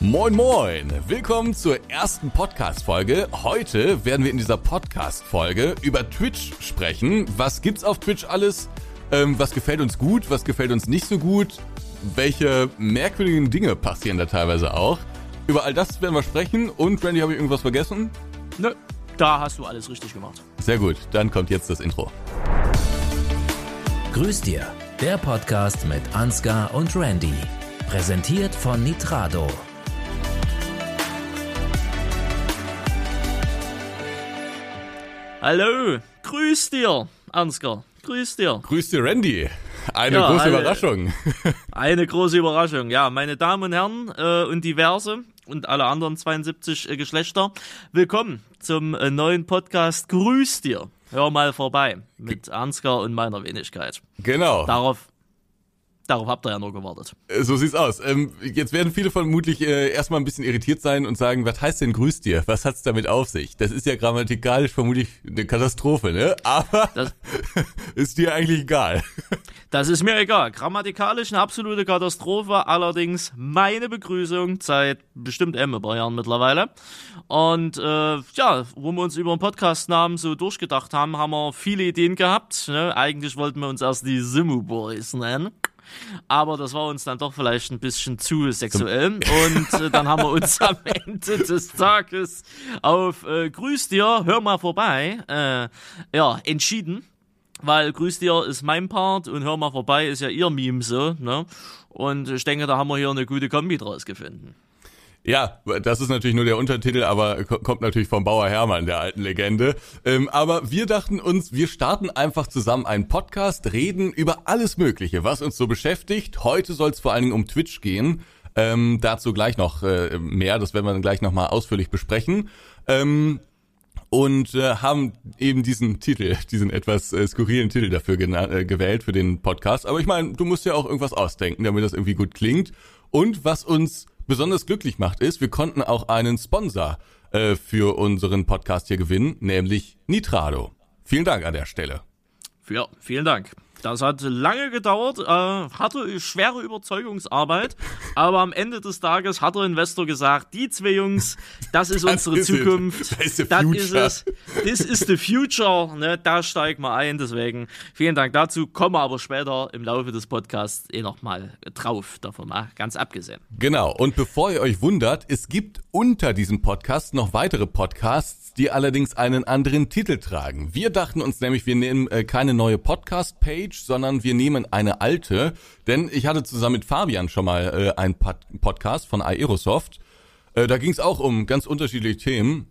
Moin Moin, willkommen zur ersten Podcast-Folge. Heute werden wir in dieser Podcast-Folge über Twitch sprechen. Was gibt's auf Twitch alles? Ähm, was gefällt uns gut, was gefällt uns nicht so gut? Welche merkwürdigen Dinge passieren da teilweise auch? Über all das werden wir sprechen. Und Randy, habe ich irgendwas vergessen? Nö, da hast du alles richtig gemacht. Sehr gut, dann kommt jetzt das Intro. Grüß dir, der Podcast mit Ansgar und Randy. Präsentiert von Nitrado. Hallo, grüß dir, Ansgar. Grüß dir. Grüß dir, Randy. Eine ja, große eine, Überraschung. Eine große Überraschung, ja. Meine Damen und Herren äh, und diverse und alle anderen 72 äh, Geschlechter, willkommen zum äh, neuen Podcast Grüß dir. Hör mal vorbei mit Ansgar und meiner Wenigkeit. Genau. Darauf Darauf habt ihr ja nur gewartet. So sieht's aus. Ähm, jetzt werden viele vermutlich äh, erstmal ein bisschen irritiert sein und sagen, was heißt denn grüß dir? Was hat's damit auf sich? Das ist ja grammatikalisch vermutlich eine Katastrophe, ne? Aber das, ist dir eigentlich egal. Das ist mir egal. Grammatikalisch eine absolute Katastrophe. Allerdings meine Begrüßung seit bestimmt M über Jahren mittlerweile. Und äh, ja, wo wir uns über den Podcastnamen so durchgedacht haben, haben wir viele Ideen gehabt. Ne? Eigentlich wollten wir uns erst die Simu Boys nennen aber das war uns dann doch vielleicht ein bisschen zu sexuell und äh, dann haben wir uns am Ende des Tages auf äh, Grüß dir, hör mal vorbei, äh, ja, entschieden. Weil Grüß dir ist mein Part und hör mal vorbei ist ja ihr Meme so, ne? Und ich denke, da haben wir hier eine gute Kombi draus gefunden. Ja, das ist natürlich nur der Untertitel, aber kommt natürlich vom Bauer Hermann, der alten Legende. Ähm, aber wir dachten uns, wir starten einfach zusammen einen Podcast, reden über alles Mögliche, was uns so beschäftigt. Heute soll es vor allen Dingen um Twitch gehen. Ähm, dazu gleich noch äh, mehr, das werden wir dann gleich nochmal ausführlich besprechen. Ähm, und äh, haben eben diesen Titel, diesen etwas äh, skurrilen Titel dafür äh, gewählt für den Podcast. Aber ich meine, du musst ja auch irgendwas ausdenken, damit das irgendwie gut klingt. Und was uns besonders glücklich macht, ist, wir konnten auch einen Sponsor äh, für unseren Podcast hier gewinnen, nämlich Nitrado. Vielen Dank an der Stelle. Ja, vielen Dank. Das hat lange gedauert, äh, hatte schwere Überzeugungsarbeit, aber am Ende des Tages hat der Investor gesagt, die zwei Jungs, das ist das unsere ist Zukunft, das ist, das ist es, this is the future, ne, da steigen wir ein, deswegen vielen Dank dazu, kommen aber später im Laufe des Podcasts eh nochmal drauf, davon mal ganz abgesehen. Genau, und bevor ihr euch wundert, es gibt unter diesem Podcast noch weitere Podcasts, die allerdings einen anderen Titel tragen. Wir dachten uns nämlich, wir nehmen äh, keine neue Podcast-Page, sondern wir nehmen eine alte, denn ich hatte zusammen mit Fabian schon mal äh, einen Pod Podcast von Aerosoft. Äh, da ging es auch um ganz unterschiedliche Themen.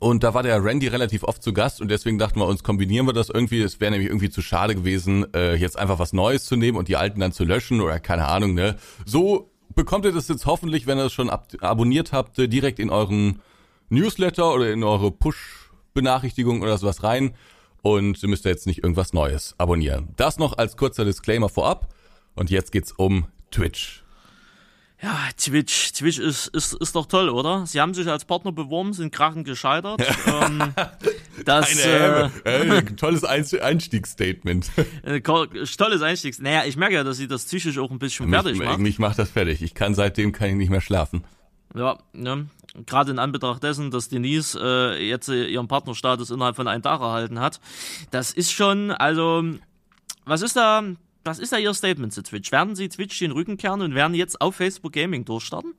Und da war der Randy relativ oft zu Gast und deswegen dachten wir uns, kombinieren wir das irgendwie. Es wäre nämlich irgendwie zu schade gewesen, jetzt einfach was Neues zu nehmen und die alten dann zu löschen oder keine Ahnung, ne? So bekommt ihr das jetzt hoffentlich, wenn ihr es schon ab abonniert habt, direkt in euren Newsletter oder in eure Push-Benachrichtigung oder sowas rein und ihr müsst jetzt nicht irgendwas Neues abonnieren. Das noch als kurzer Disclaimer vorab und jetzt geht's um Twitch. Ja, Twitch, Twitch ist, ist, ist doch toll, oder? Sie haben sich als Partner beworben, sind krachend gescheitert. ähm, das, äh, äh, tolles Einstiegsstatement. Äh, tolles Einstiegs. Naja, ich merke ja, dass sie das psychisch auch ein bisschen mich, fertig macht. Mich macht das fertig. Ich kann seitdem kann ich nicht mehr schlafen. Ja, ne? Gerade in Anbetracht dessen, dass Denise äh, jetzt äh, ihren Partnerstatus innerhalb von einem Tag erhalten hat. Das ist schon, also, was ist da, was ist da Ihr Statement zu Twitch? Werden Sie Twitch den Rücken kehren und werden jetzt auf Facebook Gaming durchstarten?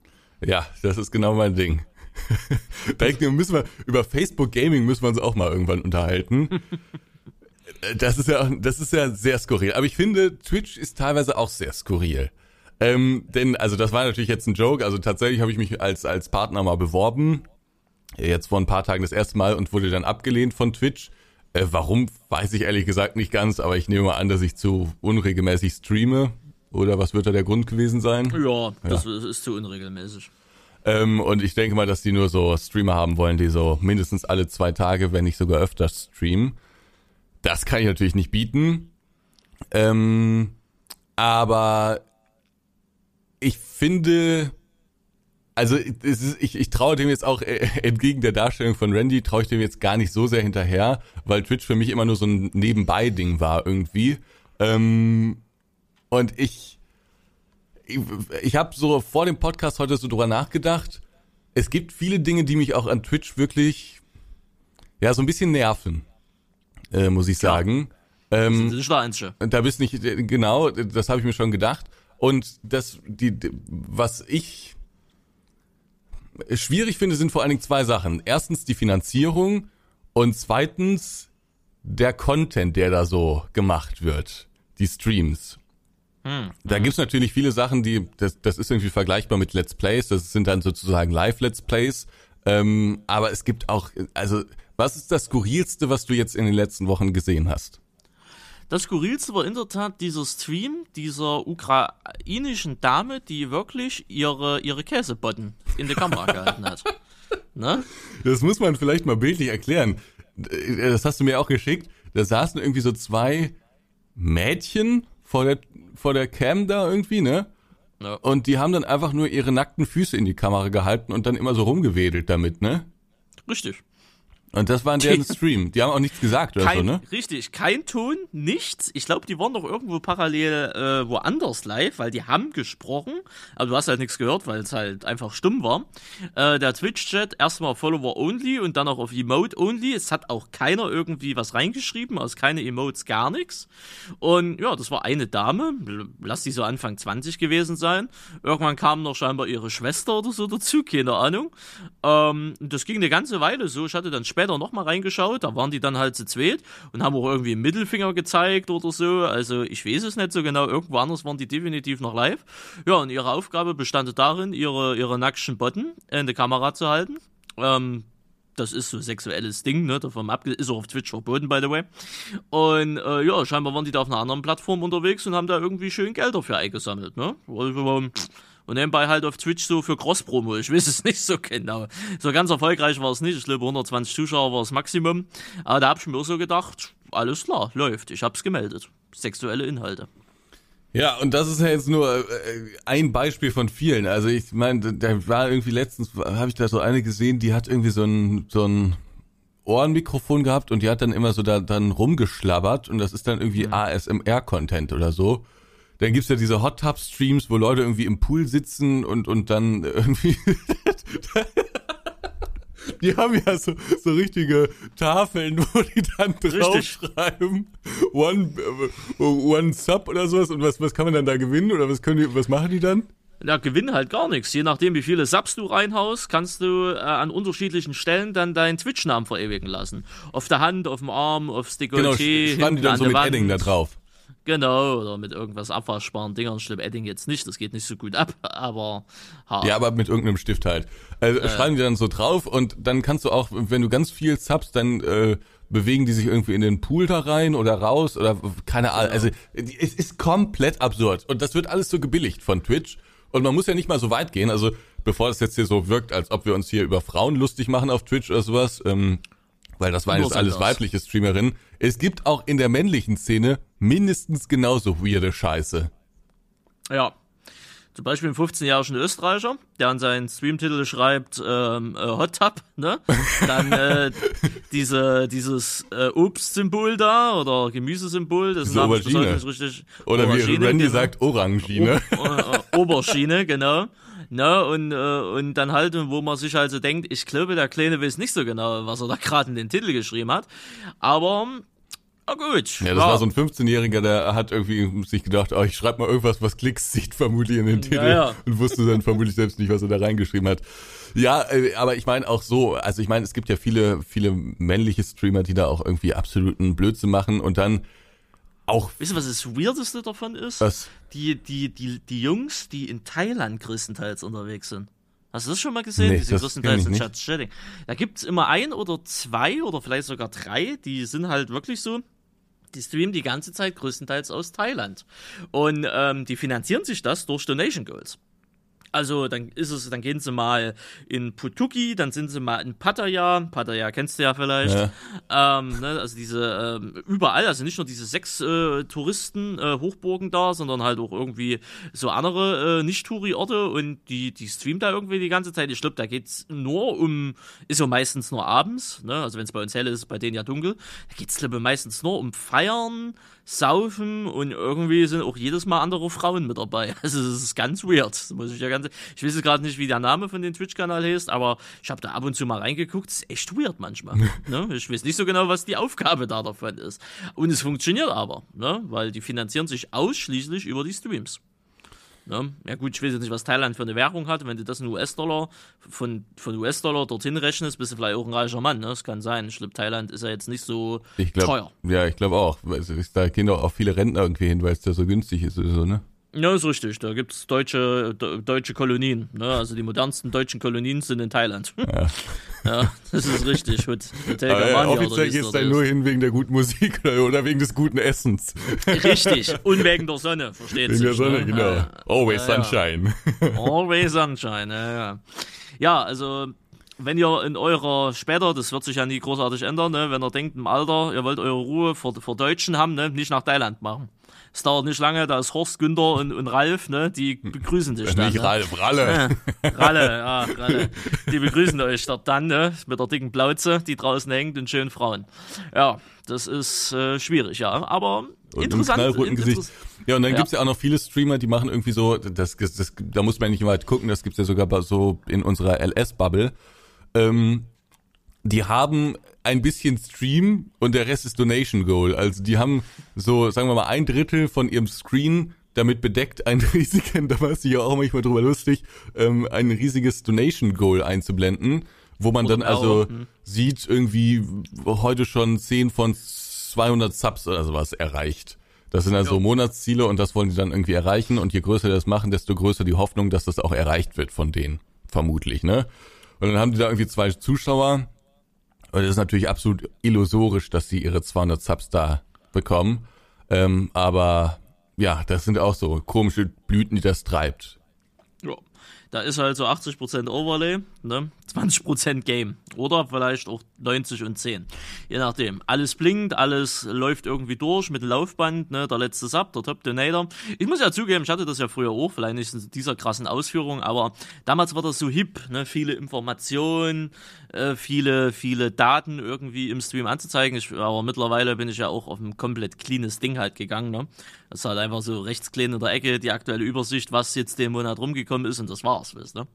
Ja, das ist genau mein Ding. da müssen wir, über Facebook Gaming müssen wir uns auch mal irgendwann unterhalten. das ist ja, das ist ja sehr skurril. Aber ich finde, Twitch ist teilweise auch sehr skurril. Ähm, denn, also das war natürlich jetzt ein Joke. Also tatsächlich habe ich mich als, als Partner mal beworben. Jetzt vor ein paar Tagen das erste Mal und wurde dann abgelehnt von Twitch. Äh, warum, weiß ich ehrlich gesagt nicht ganz, aber ich nehme mal an, dass ich zu unregelmäßig streame. Oder was wird da der Grund gewesen sein? Ja, das ja. ist zu unregelmäßig. Ähm, und ich denke mal, dass die nur so Streamer haben wollen, die so mindestens alle zwei Tage, wenn nicht sogar öfter streamen. Das kann ich natürlich nicht bieten. Ähm, aber ich finde, also ist, ich, ich traue dem jetzt auch äh, entgegen der Darstellung von Randy, traue ich dem jetzt gar nicht so sehr hinterher, weil Twitch für mich immer nur so ein Nebenbei-Ding war irgendwie. Ähm, und ich, ich, ich habe so vor dem Podcast heute so drüber nachgedacht. Es gibt viele Dinge, die mich auch an Twitch wirklich, ja, so ein bisschen nerven, äh, muss ich sagen. Ähm, Das ist der Einzige. da bist nicht, genau, das habe ich mir schon gedacht. Und das, die, was ich schwierig finde, sind vor allen Dingen zwei Sachen. Erstens die Finanzierung und zweitens der Content, der da so gemacht wird. Die Streams. Da gibt's natürlich viele Sachen, die, das, das ist irgendwie vergleichbar mit Let's Plays, das sind dann sozusagen Live-Let's Plays. Ähm, aber es gibt auch, also, was ist das Skurrilste, was du jetzt in den letzten Wochen gesehen hast? Das Skurrilste war in der Tat dieser Stream dieser ukrainischen Dame, die wirklich ihre, ihre Käsebotten in die Kamera gehalten hat. Ne? Das muss man vielleicht mal bildlich erklären. Das hast du mir auch geschickt. Da saßen irgendwie so zwei Mädchen vor der, vor der Cam da irgendwie, ne? Ja. Und die haben dann einfach nur ihre nackten Füße in die Kamera gehalten und dann immer so rumgewedelt damit, ne? Richtig. Und das war in deren Stream. Die haben auch nichts gesagt oder Kein, so, ne? Richtig, kein Ton, nichts. Ich glaube, die waren doch irgendwo parallel äh, woanders live, weil die haben gesprochen, aber du hast halt nichts gehört, weil es halt einfach stumm war. Äh, der Twitch-Chat erstmal Follower only und dann auch auf Emote only. Es hat auch keiner irgendwie was reingeschrieben, also keine Emotes, gar nichts. Und ja, das war eine Dame, lass die so Anfang 20 gewesen sein. Irgendwann kam noch scheinbar ihre Schwester oder so dazu, keine Ahnung. Ähm, das ging eine ganze Weile so. Ich hatte dann später nochmal reingeschaut, da waren die dann halt zu zweit und haben auch irgendwie einen Mittelfinger gezeigt oder so. Also ich weiß es nicht so genau. Irgendwo anders waren die definitiv noch live. Ja, und ihre Aufgabe bestand darin, ihre, ihre nackten Botten in die Kamera zu halten. Ähm, das ist so sexuelles Ding, ne? Davon abge ist auch auf Twitch verboten, by the way. Und äh, ja, scheinbar waren die da auf einer anderen Plattform unterwegs und haben da irgendwie schön Geld dafür eingesammelt, ne? Also, und nebenbei halt auf Twitch so für Cross-Promo. Ich weiß es nicht so genau. So ganz erfolgreich war es nicht. Ich glaube, 120 Zuschauer war das Maximum. Aber da hab ich mir auch so gedacht, alles klar, läuft. Ich hab's gemeldet. Sexuelle Inhalte. Ja, und das ist ja jetzt nur äh, ein Beispiel von vielen. Also ich meine, da war irgendwie letztens, habe ich da so eine gesehen, die hat irgendwie so ein, so ein Ohrenmikrofon gehabt und die hat dann immer so da dann rumgeschlabbert und das ist dann irgendwie ASMR-Content oder so. Dann gibt's ja diese Hot Tub Streams, wo Leute irgendwie im Pool sitzen und und dann irgendwie Die haben ja so, so richtige Tafeln, wo die dann draufschreiben, one, äh, one Sub oder sowas. Und was, was kann man dann da gewinnen oder was können die, was machen die dann? Ja, gewinnen halt gar nichts. Je nachdem, wie viele Subs du reinhaust, kannst du äh, an unterschiedlichen Stellen dann deinen Twitch-Namen verewigen lassen. Auf der Hand, auf dem Arm, aufs Dekolleté, Genau, sch- schreiben die dann an so mit Wand. Edding da drauf. Genau, oder mit irgendwas abwaschbaren Dingern. Schlimm, Edding jetzt nicht, das geht nicht so gut ab, aber ha. Ja, aber mit irgendeinem Stift halt. Also schreiben die dann so drauf und dann kannst du auch, wenn du ganz viel subst, dann äh, bewegen die sich irgendwie in den Pool da rein oder raus oder keine Ahnung. Also die- es ist komplett absurd und das wird alles so gebilligt von Twitch und man muss ja nicht mal so weit gehen. Also bevor das jetzt hier so wirkt, als ob wir uns hier über Frauen lustig machen auf Twitch oder sowas, ähm, weil das waren jetzt alles weibliche Streamerinnen. Es gibt auch in der männlichen Szene mindestens genauso weirde Scheiße. Ja. Zum Beispiel ein 15-jährigen Österreicher, der an seinen Streamtitel schreibt ähm, äh, Hot Tub, ne? Dann äh, diese, dieses äh, Obstsymbol da oder Gemüsesymbol, das heute Aubergine. nicht richtig. Oder wie Aubergine, Randy genau. sagt, Orangine. O äh, Oberschiene, genau. Ne, und, äh, und dann halt, wo man sich halt so denkt, ich glaube, der Kleine weiß nicht so genau, was er da gerade in den Titel geschrieben hat. Aber, na gut. Ja, das war so ein 15-Jähriger, der hat irgendwie sich gedacht, oh, ich schreibe mal irgendwas, was Klicks sieht, vermutlich in den Titel. ja. Und wusste dann vermutlich selbst nicht, was er da reingeschrieben hat. Ja, äh, aber ich meine auch so, also ich meine, es gibt ja viele, viele männliche Streamer, die da auch irgendwie absoluten Blödsinn machen und dann auch Wisst ihr, was das Weirdeste davon ist? was. Die, die, die, die Jungs, die in Thailand größtenteils unterwegs sind. Hast du das schon mal gesehen? Nee, die sind das größtenteils in Chat Chatting. Da gibt's immer ein oder zwei oder vielleicht sogar drei, die sind halt wirklich so, die streamen die ganze Zeit größtenteils aus Thailand. Und ähm, die finanzieren sich das durch Donation Goals. Also dann ist es, dann gehen sie mal in Putuki, dann sind sie mal in Pattaya. Pattaya kennst du ja vielleicht. Ähm, ne, also diese ähm, überall, also nicht nur diese sechs äh, Touristen äh, Hochburgen da, sondern halt auch irgendwie so andere äh, Nicht-Touri-Orte und die die streamen da irgendwie die ganze Zeit. Ich glaube, da geht's nur um, ist ja meistens nur abends, ne? Also wenn es bei uns hell ist, bei denen ja dunkel. Da geht's glaube ich meistens nur um Feiern, saufen und irgendwie sind auch jedes Mal andere Frauen mit dabei. Also das ist ganz weird. Das muss ich ja ganz. Ich weiß gerade nicht, wie der Name von dem Twitch-Kanal heißt, aber ich habe da ab und zu mal reingeguckt. Das ist echt weird manchmal. ne? Ich weiß nicht so genau, was die Aufgabe da davon ist. Und es funktioniert aber, ne? weil die finanzieren sich ausschließlich über die Streams. Ne? Ja gut, ich weiß jetzt nicht, was Thailand für eine Währung hat. Wenn du das in US-Dollar von, von US-Dollar dorthin rechnest, bist du vielleicht auch ein reicher Mann. Ne? Das kann sein. Ich glaube, Thailand ist ja jetzt nicht so ich glaub, teuer. Ja, ich glaube auch. Da gehen doch auch viele Rentner irgendwie hin, weil es da so günstig ist oder so, ne? Ja, ist richtig. Da gibt es deutsche, deutsche Kolonien. Ne? Also die modernsten deutschen Kolonien sind in Thailand. Ja, ja das ist richtig. Mit Hotel Aber ja, offiziell gehst du nur hin wegen der guten Musik oder wegen des guten Essens. Richtig. Und wegen der Sonne, versteht Wegen sich, der Sonne, ne? genau. Ja, Always Sunshine. Always Sunshine, ja, ja. Ja, also wenn ihr in eurer später, das wird sich ja nie großartig ändern, ne, wenn ihr denkt im Alter, ihr wollt eure Ruhe vor, vor Deutschen haben, ne, nicht nach Thailand machen. Es dauert nicht lange, da ist Horst, Günther und, und Ralf, ne? Die begrüßen dich dann. Nicht ne? Ralf, Ralle. Ralle, ja, Ralle. Die begrüßen euch dort dann, ne? Mit der dicken Plauze, die draußen hängt und schönen Frauen. Ja, das ist äh, schwierig, ja. Aber und interessant. In, Gesicht. Ja, und dann ja. gibt's ja auch noch viele Streamer, die machen irgendwie so, das, das, das da muss man nicht weit gucken, das gibt's ja sogar so in unserer LS-Bubble. Ähm, die haben ein bisschen Stream und der Rest ist Donation Goal. Also die haben so, sagen wir mal, ein Drittel von ihrem Screen damit bedeckt, ein riesigen, da war es ja auch manchmal drüber lustig, ähm, ein riesiges Donation Goal einzublenden, wo man dann also hm. sieht, irgendwie heute schon 10 von 200 Subs oder sowas erreicht. Das sind also. Monatsziele und das wollen die dann irgendwie erreichen und je größer die das machen, desto größer die Hoffnung, dass das auch erreicht wird von denen. Vermutlich, ne? Und dann haben die da irgendwie zwei Zuschauer, und es ist natürlich absolut illusorisch, dass sie ihre 200 Subs da bekommen. Ähm, aber ja, das sind auch so komische Blüten, die das treibt. Da ist halt so 80% Overlay, ne? 20% Game. Oder vielleicht auch 90 und 10. Je nachdem. Alles blinkt, alles läuft irgendwie durch mit Laufband, ne? Der letzte Sub, der Top Donator. Ich muss ja zugeben, ich hatte das ja früher auch, vielleicht nicht in dieser krassen Ausführung, aber damals war das so hip, ne? Viele Informationen, äh, viele, viele Daten irgendwie im Stream anzuzeigen. Ich, aber mittlerweile bin ich ja auch auf ein komplett cleanes Ding halt gegangen, ne? Das ist halt einfach so rechts klein in der Ecke, die aktuelle Übersicht, was jetzt den Monat rumgekommen ist und das war's, weißt ne?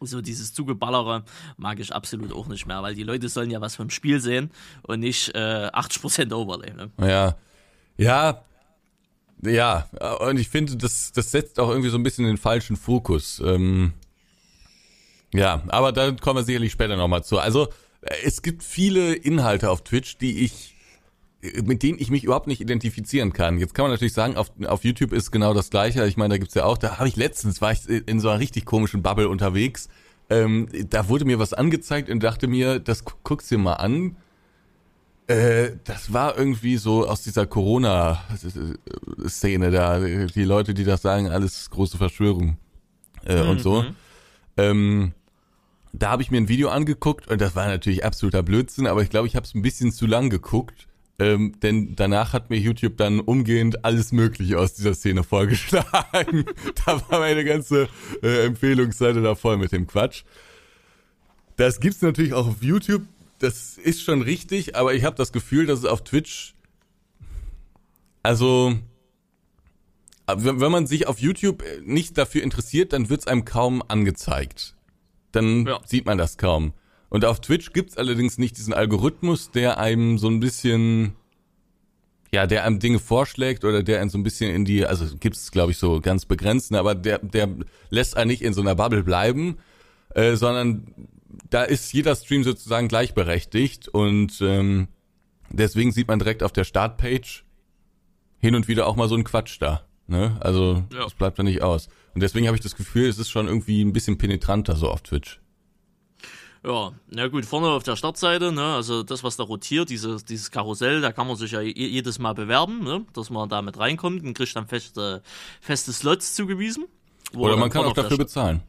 So dieses Zugeballere mag ich absolut auch nicht mehr, weil die Leute sollen ja was vom Spiel sehen und nicht äh, 80% Overlay. Ne? Ja, ja, ja. Und ich finde, das, das setzt auch irgendwie so ein bisschen den falschen Fokus. Ähm, ja, aber da kommen wir sicherlich später nochmal zu. Also es gibt viele Inhalte auf Twitch, die ich mit denen ich mich überhaupt nicht identifizieren kann. Jetzt kann man natürlich sagen, auf, auf YouTube ist genau das Gleiche. Ich meine, da gibt's ja auch, da habe ich letztens, war ich in so einer richtig komischen Bubble unterwegs. Ähm, da wurde mir was angezeigt und dachte mir, das guckst dir mal an. Äh, das war irgendwie so aus dieser Corona-Szene da. Die Leute, die das sagen, alles große Verschwörung äh, mhm. und so. Mhm. Ähm, da habe ich mir ein Video angeguckt und das war natürlich absoluter Blödsinn, aber ich glaube, ich habe es ein bisschen zu lang geguckt ähm, denn danach hat mir YouTube dann umgehend alles Mögliche aus dieser Szene vorgeschlagen. da war meine ganze äh, Empfehlungsseite da voll mit dem Quatsch. Das gibt's natürlich auch auf YouTube. Das ist schon richtig, aber ich habe das Gefühl, dass es auf Twitch also wenn man sich auf YouTube nicht dafür interessiert, dann wird's einem kaum angezeigt. Dann ja. sieht man das kaum. Und auf Twitch gibt's allerdings nicht diesen Algorithmus, der einem so ein bisschen, ja, der einem Dinge vorschlägt oder der einen so ein bisschen in die, also gibt's glaube ich so ganz begrenzt, ne, aber der, der lässt einen nicht in so einer Bubble bleiben, äh, sondern da ist jeder Stream sozusagen gleichberechtigt und ähm, deswegen sieht man direkt auf der Startpage hin und wieder auch mal so ein Quatsch da. Ne? Also ja. das bleibt da nicht aus. Und deswegen habe ich das Gefühl, es ist schon irgendwie ein bisschen penetranter so auf Twitch. Ja, na gut, vorne auf der Startseite, ne, also das, was da rotiert, dieses, dieses Karussell, da kann man sich ja jedes Mal bewerben, ne, dass man da mit reinkommt und kriegt dann feste, feste Slots zugewiesen. Oder man kann auch dafür bezahlen.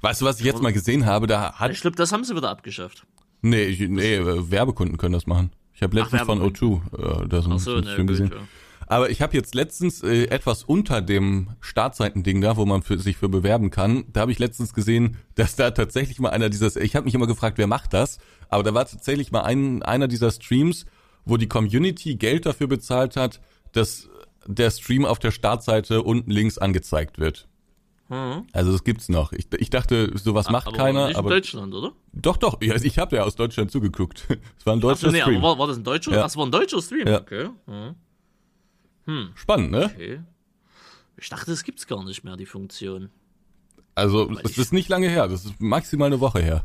Weißt du, was ich jetzt mal gesehen habe? Da hat. Ich glaube, das haben sie wieder abgeschafft. Nee, ich, nee, Werbekunden können das machen. Ich habe letztens Ach, von O2 äh, das Ach so, ne, gesehen. Gut, ja. Aber ich habe jetzt letztens äh, etwas unter dem Startseitending da, wo man für, sich für bewerben kann, da habe ich letztens gesehen, dass da tatsächlich mal einer dieser, ich habe mich immer gefragt, wer macht das, aber da war tatsächlich mal ein, einer dieser Streams, wo die Community Geld dafür bezahlt hat, dass der Stream auf der Startseite unten links angezeigt wird. Hm. Also das gibt's noch. Ich, ich dachte, sowas macht aber keiner, nicht aber in Deutschland, oder? doch, doch. Ja, ich habe ja aus Deutschland zugeguckt. Es war ein Achso, deutscher nee, Stream. aber war, war das ein deutscher? Ja. Ach, es war ein deutscher Stream. Ja. Okay. Hm. Spannend, ne? okay. Ich dachte, es gibt's gar nicht mehr, die Funktion. Also es ist nicht lange her. Das ist maximal eine Woche her.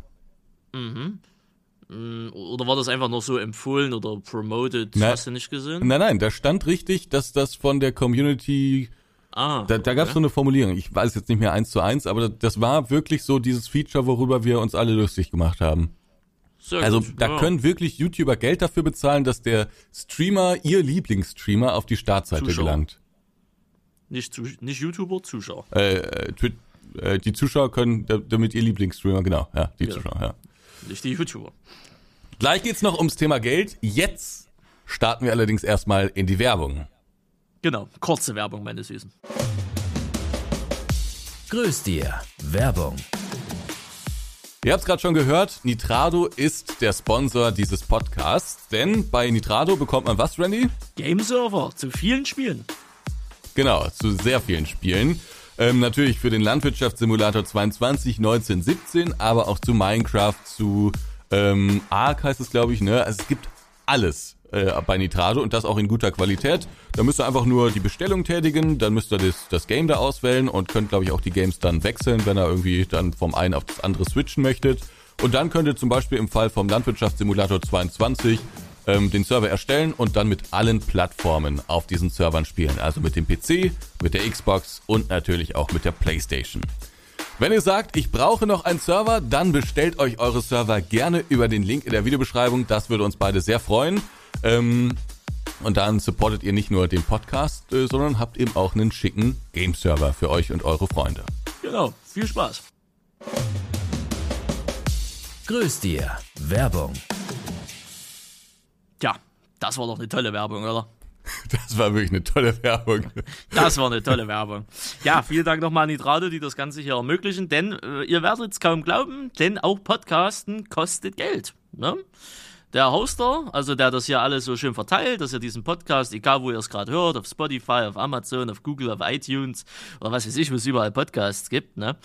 Hm, Oder war das einfach nur so empfohlen oder promoted? Na- Hast du nicht gesehen? Nein, nein, da stand richtig, dass das von der Community ah, Da, da gab es so eine Formulierung, ich weiß jetzt nicht mehr eins zu eins, aber das war wirklich so dieses Feature, worüber wir uns alle lustig gemacht haben. Sehr Also gut. da ja. können wirklich YouTuber Geld dafür bezahlen, dass der Streamer, ihr Lieblingsstreamer, auf die Startseite Zuschauer. gelangt. nicht, zu, nicht YouTuber, Zuschauer. Äh, äh, äh, die Zuschauer können, da- damit ihr Lieblingsstreamer, genau, ja, die Ja. Zuschauer, ja. Nicht die YouTuber. Gleich geht's noch ums Thema Geld. Jetzt starten wir allerdings erstmal in die Werbung. Genau, kurze Werbung, meine Süßen. Grüß dir. Werbung. Ihr habt es gerade schon gehört, Nitrado ist der Sponsor dieses Podcasts, denn bei Nitrado bekommt man was, Randy? Game Server zu vielen Spielen. Genau, zu sehr vielen Spielen. Ähm, natürlich für den Landwirtschaftssimulator 22, 19, 17, aber auch zu Minecraft, zu ähm, Ark heißt es, glaube ich, ne? Also es gibt alles äh, bei Nitrado und das auch in guter Qualität. Da müsst ihr einfach nur die Bestellung tätigen, dann müsst ihr das, das Game da auswählen und könnt, glaube ich, auch die Games dann wechseln, wenn ihr irgendwie dann vom einen auf das andere switchen möchtet. Und dann könnt ihr zum Beispiel im Fall vom Landwirtschaftssimulator 22 ähm, den Server erstellen und dann mit allen Plattformen auf diesen Servern spielen. Also mit dem PC, mit der Xbox und natürlich auch mit der Playstation. Wenn ihr sagt, ich brauche noch einen Server, dann bestellt euch eure Server gerne über den Link in der Videobeschreibung. Das würde uns beide sehr freuen. Ähm, und dann supportet ihr nicht nur den Podcast, äh, sondern habt eben auch einen schicken Game-Server für euch und eure Freunde. Genau, viel Spaß. Grüß dir. Werbung. Tja, das war doch eine tolle Werbung, oder? Das war wirklich eine tolle Werbung. Das war eine tolle Werbung. Ja, vielen Dank nochmal an Nitrado, die das Ganze hier ermöglichen, denn äh, ihr werdet es kaum glauben, denn auch Podcasten kostet Geld. Ne? Der Hoster, also der das hier alles so schön verteilt, dass ihr diesen Podcast, egal wo ihr es gerade hört, auf Spotify, auf Amazon, auf Google, auf iTunes oder was weiß ich, wo es überall Podcasts gibt, ne?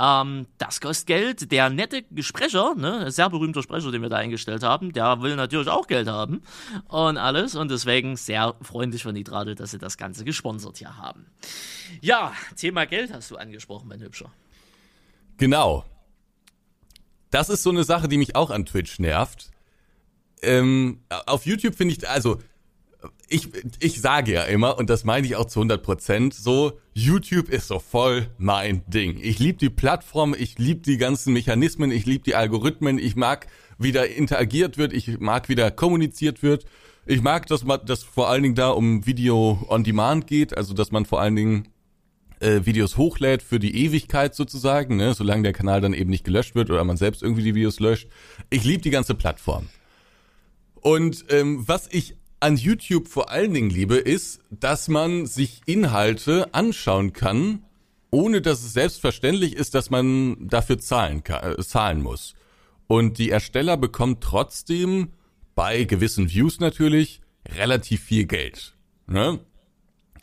Ähm, das kostet Geld. Der nette Sprecher, ne, sehr berühmter Sprecher, den wir da eingestellt haben, der will natürlich auch Geld haben und alles und deswegen sehr freundlich von Nitrado, dass sie das Ganze gesponsert hier haben. Ja, Thema Geld hast du angesprochen, mein Hübscher. Genau. Das ist so eine Sache, die mich auch an Twitch nervt. Ähm, auf YouTube finde ich, also ich, ich sage ja immer, und das meine ich auch zu 100 Prozent, so, YouTube ist so voll mein Ding. Ich liebe die Plattform, ich liebe die ganzen Mechanismen, ich liebe die Algorithmen, ich mag, wie da interagiert wird, ich mag, wie da kommuniziert wird. Ich mag, dass man, dass vor allen Dingen da um Video on Demand geht, also dass man vor allen Dingen äh, Videos hochlädt für die Ewigkeit sozusagen, ne, solange der Kanal dann eben nicht gelöscht wird oder man selbst irgendwie die Videos löscht. Ich liebe die ganze Plattform. Und ähm, was ich an YouTube vor allen Dingen liebe, ist, dass man sich Inhalte anschauen kann, ohne dass es selbstverständlich ist, dass man dafür zahlen, kann, äh, zahlen muss. Und die Ersteller bekommen trotzdem bei gewissen Views natürlich relativ viel Geld. Ne?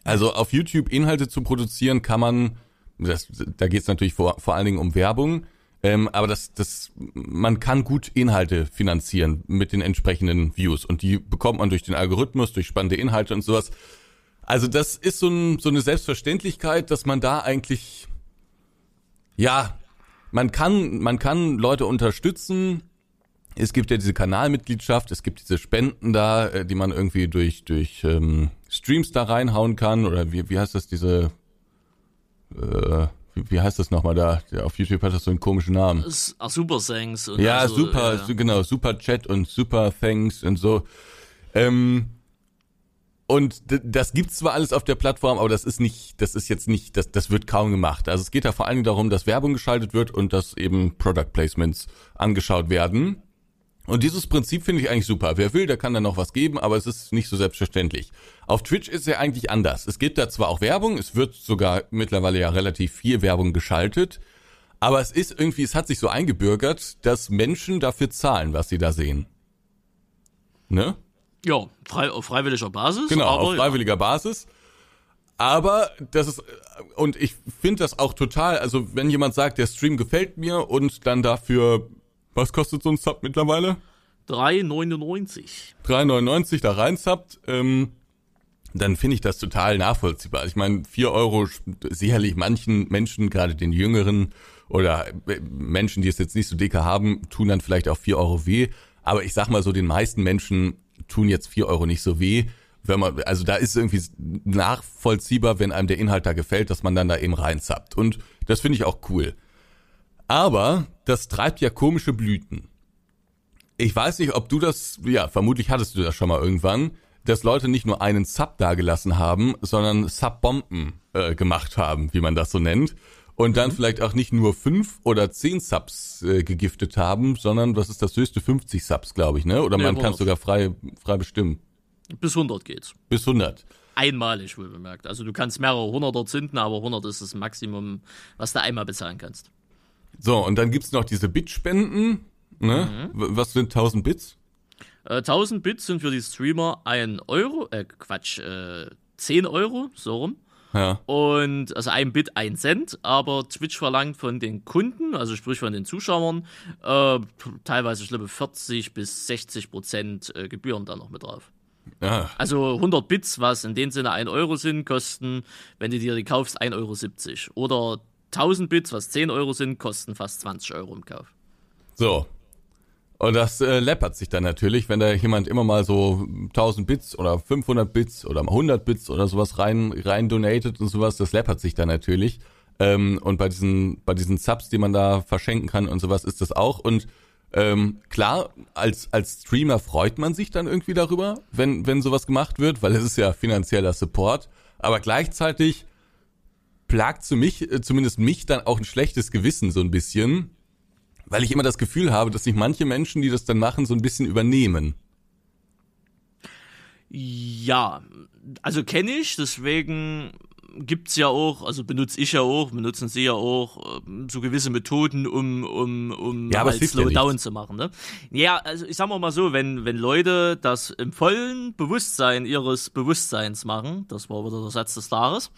Also auf YouTube Inhalte zu produzieren kann man, das, da geht es natürlich vor, vor allen Dingen um Werbung, ähm, aber das, das, man kann gut Inhalte finanzieren mit den entsprechenden Views und die bekommt man durch den Algorithmus, durch spannende Inhalte und sowas. Also das ist so, ein, so eine Selbstverständlichkeit, dass man da eigentlich, ja, man kann, man kann Leute unterstützen. Es gibt ja diese Kanalmitgliedschaft, es gibt diese Spenden da, äh, die man irgendwie durch durch ähm, Streams da reinhauen kann oder wie wie heißt das diese äh, wie, heißt das nochmal da? Ja, Auf YouTube hat das so einen komischen Namen. Ach, Super Thanks. Und Ja, also, super, su- genau, super Chat und super Thanks und so. Ähm, und das gibt's zwar alles auf der Plattform, aber das ist nicht, das ist jetzt nicht, das, das wird kaum gemacht. Also es geht da vor allen Dingen darum, dass Werbung geschaltet wird und dass eben Product Placements angeschaut werden. Und dieses Prinzip finde ich eigentlich super. Wer will, der kann da noch was geben, aber es ist nicht so selbstverständlich. Auf Twitch ist es ja eigentlich anders. Es gibt da zwar auch Werbung, es wird sogar mittlerweile ja relativ viel Werbung geschaltet, aber es ist irgendwie, es hat sich so eingebürgert, dass Menschen dafür zahlen, was sie da sehen. Ne? Ja, frei, auf freiwilliger Basis. Genau, aber, auf freiwilliger Basis. Aber das ist, und ich finde das auch total, also wenn jemand sagt, der Stream gefällt mir und dann dafür, was kostet so ein Sub mittlerweile? 3,99. 3,99 da reinsubbt, ähm, dann finde ich das total nachvollziehbar. Ich meine, 4 Euro sicherlich manchen Menschen, gerade den Jüngeren oder äh, Menschen, die es jetzt nicht so dicker haben, tun dann vielleicht auch 4 Euro weh. Aber ich sag mal so, den meisten Menschen tun jetzt 4 Euro nicht so weh wenn man, also da ist irgendwie nachvollziehbar, wenn einem der Inhalt da gefällt, dass man dann da eben reinzappt. Und das finde ich auch cool. Aber das treibt ja komische Blüten. Ich weiß nicht, ob du das, ja, vermutlich hattest du das schon mal irgendwann, dass Leute nicht nur einen Sub dagelassen haben, sondern Subbomben äh, gemacht haben, wie man das so nennt. Und dann mhm. vielleicht auch nicht nur fünf oder zehn Subs äh, gegiftet haben, sondern was ist das höchste 50 Subs, glaube ich, ne? Oder man kann es sogar frei, frei bestimmen. Bis 100 geht's. Bis 100. Einmalig wohl bemerkt. Also du kannst mehrere Hunderter zünden, aber 100 ist das Maximum, was du einmal bezahlen kannst. So, und dann gibt's noch diese Bitspenden. Ne? Mhm. Was sind 1000 Bits? Äh, 1000 Bits sind für die Streamer 1 Euro, äh, Quatsch, äh, 10 Euro, so rum. Ja. Und also ein Bit ein Cent, aber Twitch verlangt von den Kunden, also sprich von den Zuschauern, äh, teilweise ich glaube 40 bis 60 Prozent äh, Gebühren da noch mit drauf. Ja. Also 100 Bits, was in dem Sinne 1 Euro sind, kosten, wenn du dir die kaufst, 1,70 Euro. Oder 1000 Bits, was 10 Euro sind, kosten fast 20 Euro im Kauf. So. Und das äh, läppert sich dann natürlich, wenn da jemand immer mal so 1000 Bits oder 500 Bits oder 100 Bits oder sowas rein, rein donatet und sowas, das läppert sich dann natürlich. Ähm, und bei diesen, bei diesen Subs, die man da verschenken kann und sowas, ist das auch. Und ähm, klar, als, als Streamer freut man sich dann irgendwie darüber, wenn, wenn sowas gemacht wird, weil es ist ja finanzieller Support. Aber gleichzeitig plagt zu mich, äh, zumindest mich dann auch ein schlechtes Gewissen so ein bisschen, weil ich immer das Gefühl habe, dass sich manche Menschen, die das dann machen, so ein bisschen übernehmen. Ja, also kenne ich, deswegen gibt's ja auch, also benutze ich ja auch, benutzen sie ja auch, ähm, so gewisse Methoden, um, um, um ja, halt Slowdown ja zu machen. Ne? Ja, also ich sag mal so, wenn, wenn Leute das im vollen Bewusstsein ihres Bewusstseins machen, das war wieder der Satz des Jahres,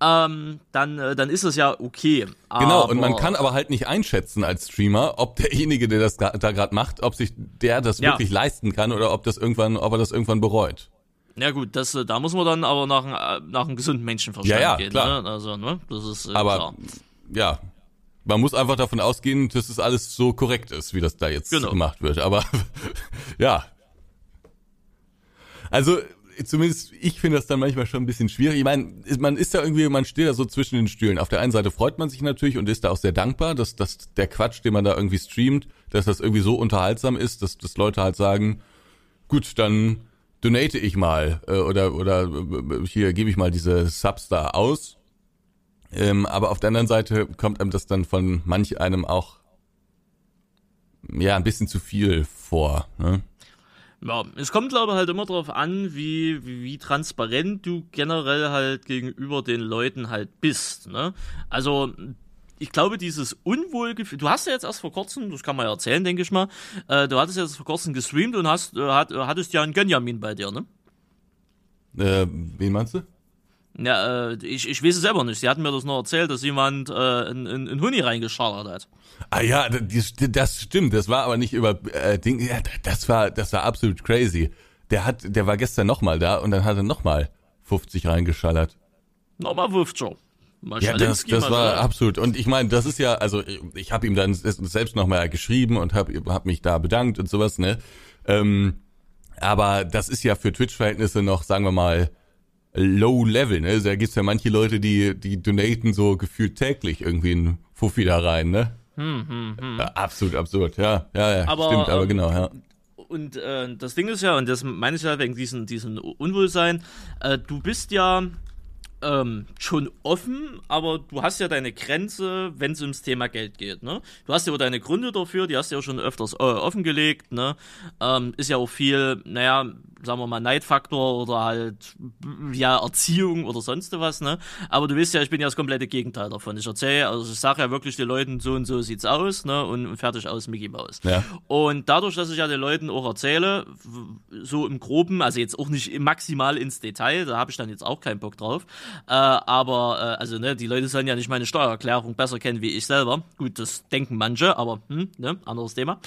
ähm, dann, äh, dann ist es ja okay. Genau, und man kann aber halt nicht einschätzen als Streamer, ob derjenige, der das da gerade macht, ob sich der das ja. wirklich leisten kann oder ob das irgendwann, ob er das irgendwann bereut. Ja gut, das, äh, da muss man dann aber nach, äh, nach einem gesunden Menschenverstand ja, ja, gehen. Klar. Ne? Also, ne? Das ist äh, aber, klar. Ja, man muss einfach davon ausgehen, dass es alles so korrekt ist, wie das da jetzt genau. gemacht wird. Aber ja. Also zumindest ich finde das dann manchmal schon ein bisschen schwierig. Ich meine, man ist da irgendwie, man steht da so zwischen den Stühlen. Auf der einen Seite freut man sich natürlich und ist da auch sehr dankbar, dass, dass der Quatsch, den man da irgendwie streamt, dass das irgendwie so unterhaltsam ist, dass, dass Leute halt sagen, gut, dann donate ich mal äh, oder oder äh, hier gebe ich mal diese Subs da aus. Ähm, aber auf der anderen Seite kommt einem das dann von manch einem auch ja ein bisschen zu viel vor. Ne? Ja, es kommt glaube ich halt immer darauf an, wie, wie, transparent du generell halt gegenüber den Leuten halt bist. Ne? Also ich glaube, dieses Unwohlgefühl, du hast ja jetzt erst vor kurzem, das kann man ja erzählen, denke ich mal, äh, du hattest jetzt vor kurzem gestreamt und hast, äh, hat, hattest ja einen Gönjamin bei dir, ne? Äh, wen meinst du? Ja, äh, ich, ich weiß es selber nicht. Sie hatten mir das noch erzählt, dass jemand äh, in, in, in Huni reingeschallert hat. Ah ja, das, das stimmt. Das war aber nicht über äh, Ding. Ja, das war, das war absolut crazy. Der hat, der war gestern nochmal da und dann hat er nochmal 50 reingeschallert. Nochmal 50 ja, das, das war absolut. Und ich meine, das ist ja, also ich habe ihm dann selbst nochmal geschrieben und habe hab mich da bedankt und sowas, ne? Ähm, aber das ist ja für Twitch-Verhältnisse noch, sagen wir mal, low level, ne? Da gibt's ja manche Leute, die, die donaten so gefühlt täglich irgendwie ein Fuffi da rein, ne? Hm, hm, hm. Ja, absolut absurd, ja, ja, ja, aber, stimmt, aber ähm, genau, ja. Und äh, das Ding ist ja, und das meine ich ja wegen diesem, diesem Unwohlsein, äh, du bist ja ähm, schon offen, aber du hast ja deine Grenze, wenn es ums Thema Geld geht. Ne? Du hast ja deine Gründe dafür, die hast du ja schon öfters äh, offengelegt. Ne? Ähm, ist ja auch viel, naja, sagen wir mal, Neidfaktor oder halt, ja, Erziehung oder sonst was, ne? Aber du weißt ja, ich bin ja das komplette Gegenteil davon. Ich erzähle, also ich sage ja wirklich den Leuten, so und so sieht's aus, ne? Und, und fertig aus Mickey Mouse. Ja. Und dadurch, dass ich ja den Leuten auch erzähle, so im Groben, also jetzt auch nicht maximal ins Detail, da habe ich dann jetzt auch keinen Bock drauf. Äh, aber, äh, also, ne, die Leute sollen ja nicht meine Steuererklärung besser kennen wie ich selber. Gut, das denken manche, aber, hm, ne, anderes Thema.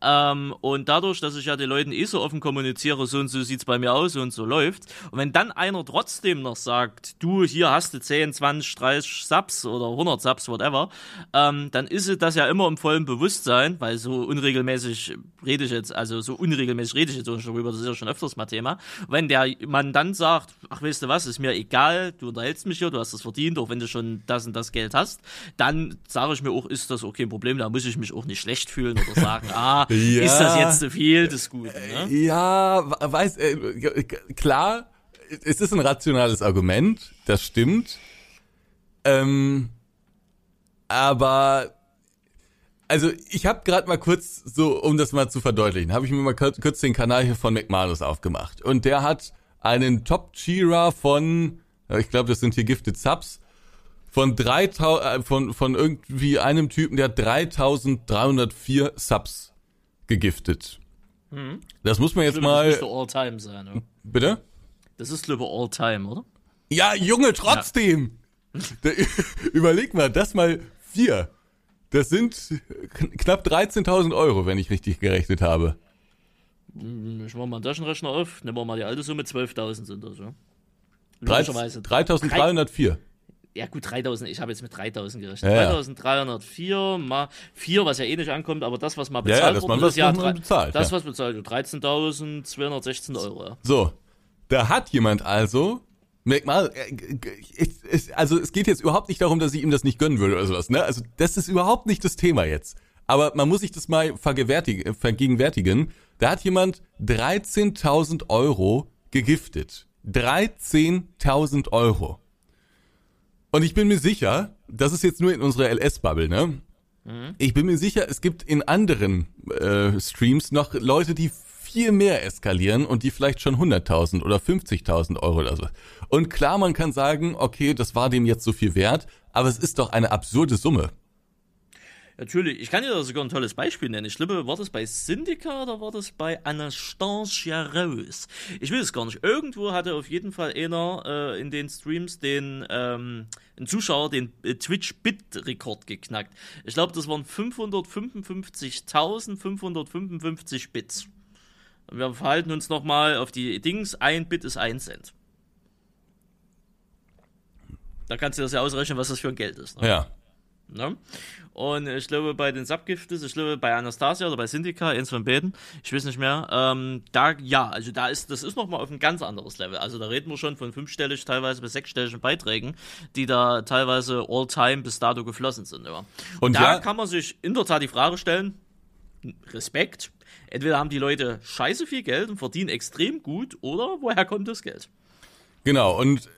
Ähm, und dadurch, dass ich ja den Leuten eh so offen kommuniziere, so und so sieht's bei mir aus, so und so läuft. Und wenn dann einer trotzdem noch sagt, du, hier hast du 10, 20, 30 Subs oder 100 Subs, whatever, ähm, dann ist das ja immer im vollen Bewusstsein, weil so unregelmäßig rede ich jetzt, also so unregelmäßig rede ich jetzt auch schon darüber, das ist ja schon öfters mal Thema. Wenn der Mann dann sagt, ach weißt du was, ist mir egal, du unterhältst mich hier, du hast das verdient, auch wenn du schon das und das Geld hast, dann sage ich mir auch, ist das okay, ein Problem, da muss ich mich auch nicht schlecht fühlen oder sagen, ah, Ja. ist das jetzt zu viel des Guten, ne? Ja, weiß, äh, klar, es ist ein rationales Argument, das stimmt. Ähm, aber also ich habe gerade mal kurz so, um das mal zu verdeutlichen, habe ich mir mal kurz, den Kanal hier von McManus aufgemacht und der hat einen Top-Cheerer von, ich glaube, das sind hier Gifted Subs, von 3000, äh, von, von irgendwie einem Typen, der hat 3304 Subs gegiftet. Das muss man jetzt Das mal, müsste All-Time sein, oder? bitte? Das ist, glaube ich, All-Time, oder? Ja, Junge, trotzdem. Da, überleg mal, das mal vier. Das sind kn- knapp 13.000 Euro, wenn ich richtig gerechnet habe. Ich mach mal einen Taschenrechner auf, nehmen wir mal die alte Summe, 12.000 sind das, ja. 13 Logischerweise. 3.304. Ja gut, 3000, ich habe jetzt mit 3000 gerechnet. Ja, ja. 3304 mal 4, was ja eh nicht ankommt, aber das, was mal Ja, ja, bezahlt das man- ist, ja, was man drei- bezahlt, das, ja. was bezahlt wird, 13.216 Euro. Ja. So, da hat jemand also, merk mal, äh, also es geht jetzt überhaupt nicht darum, dass ich ihm das nicht gönnen würde oder sowas, ne? Also das ist überhaupt nicht das Thema jetzt. Aber man muss sich das mal äh, vergegenwärtigen. Da hat jemand 13.000 Euro gegiftet. 13.000 Euro. Und ich bin mir sicher, das ist jetzt nur in unserer LS-Bubble, ne? Ich bin mir sicher, es gibt in anderen äh, Streams noch Leute, die viel mehr eskalieren und die vielleicht schon 100.000 oder 50.000 Euro oder so. Und klar, man kann sagen, okay, das war dem jetzt so viel wert, aber es ist doch eine absurde Summe. Natürlich, ich kann dir da sogar ein tolles Beispiel nennen. Ich glaube, war das bei Syndica oder war das bei Anastasia Rose? Ich will es gar nicht. Irgendwo hatte auf jeden Fall einer äh, in den Streams den ähm, ein Zuschauer den äh, Twitch-Bit-Rekord geknackt. Ich glaube, das waren 555.555 Bits. Und wir verhalten uns nochmal auf die Dings. Ein Bit ist ein Cent. Da kannst du das ja ausrechnen, was das für ein Geld ist. Ne? Ja. Ne? Und ich glaube, bei den Subgiftes, ich glaube, bei Anastasia oder bei Syndica, eins von beiden, ich weiß nicht mehr, ähm, da, ja, also da ist, das ist nochmal auf ein ganz anderes Level. Also da reden wir schon von fünfstellig, teilweise bis sechsstelligen Beiträgen, die da teilweise all-time bis dato geflossen sind, ja. Und da ja- kann man sich in der Tat die Frage stellen, Respekt, entweder haben die Leute scheiße viel Geld und verdienen extrem gut, oder woher kommt das Geld? Genau, und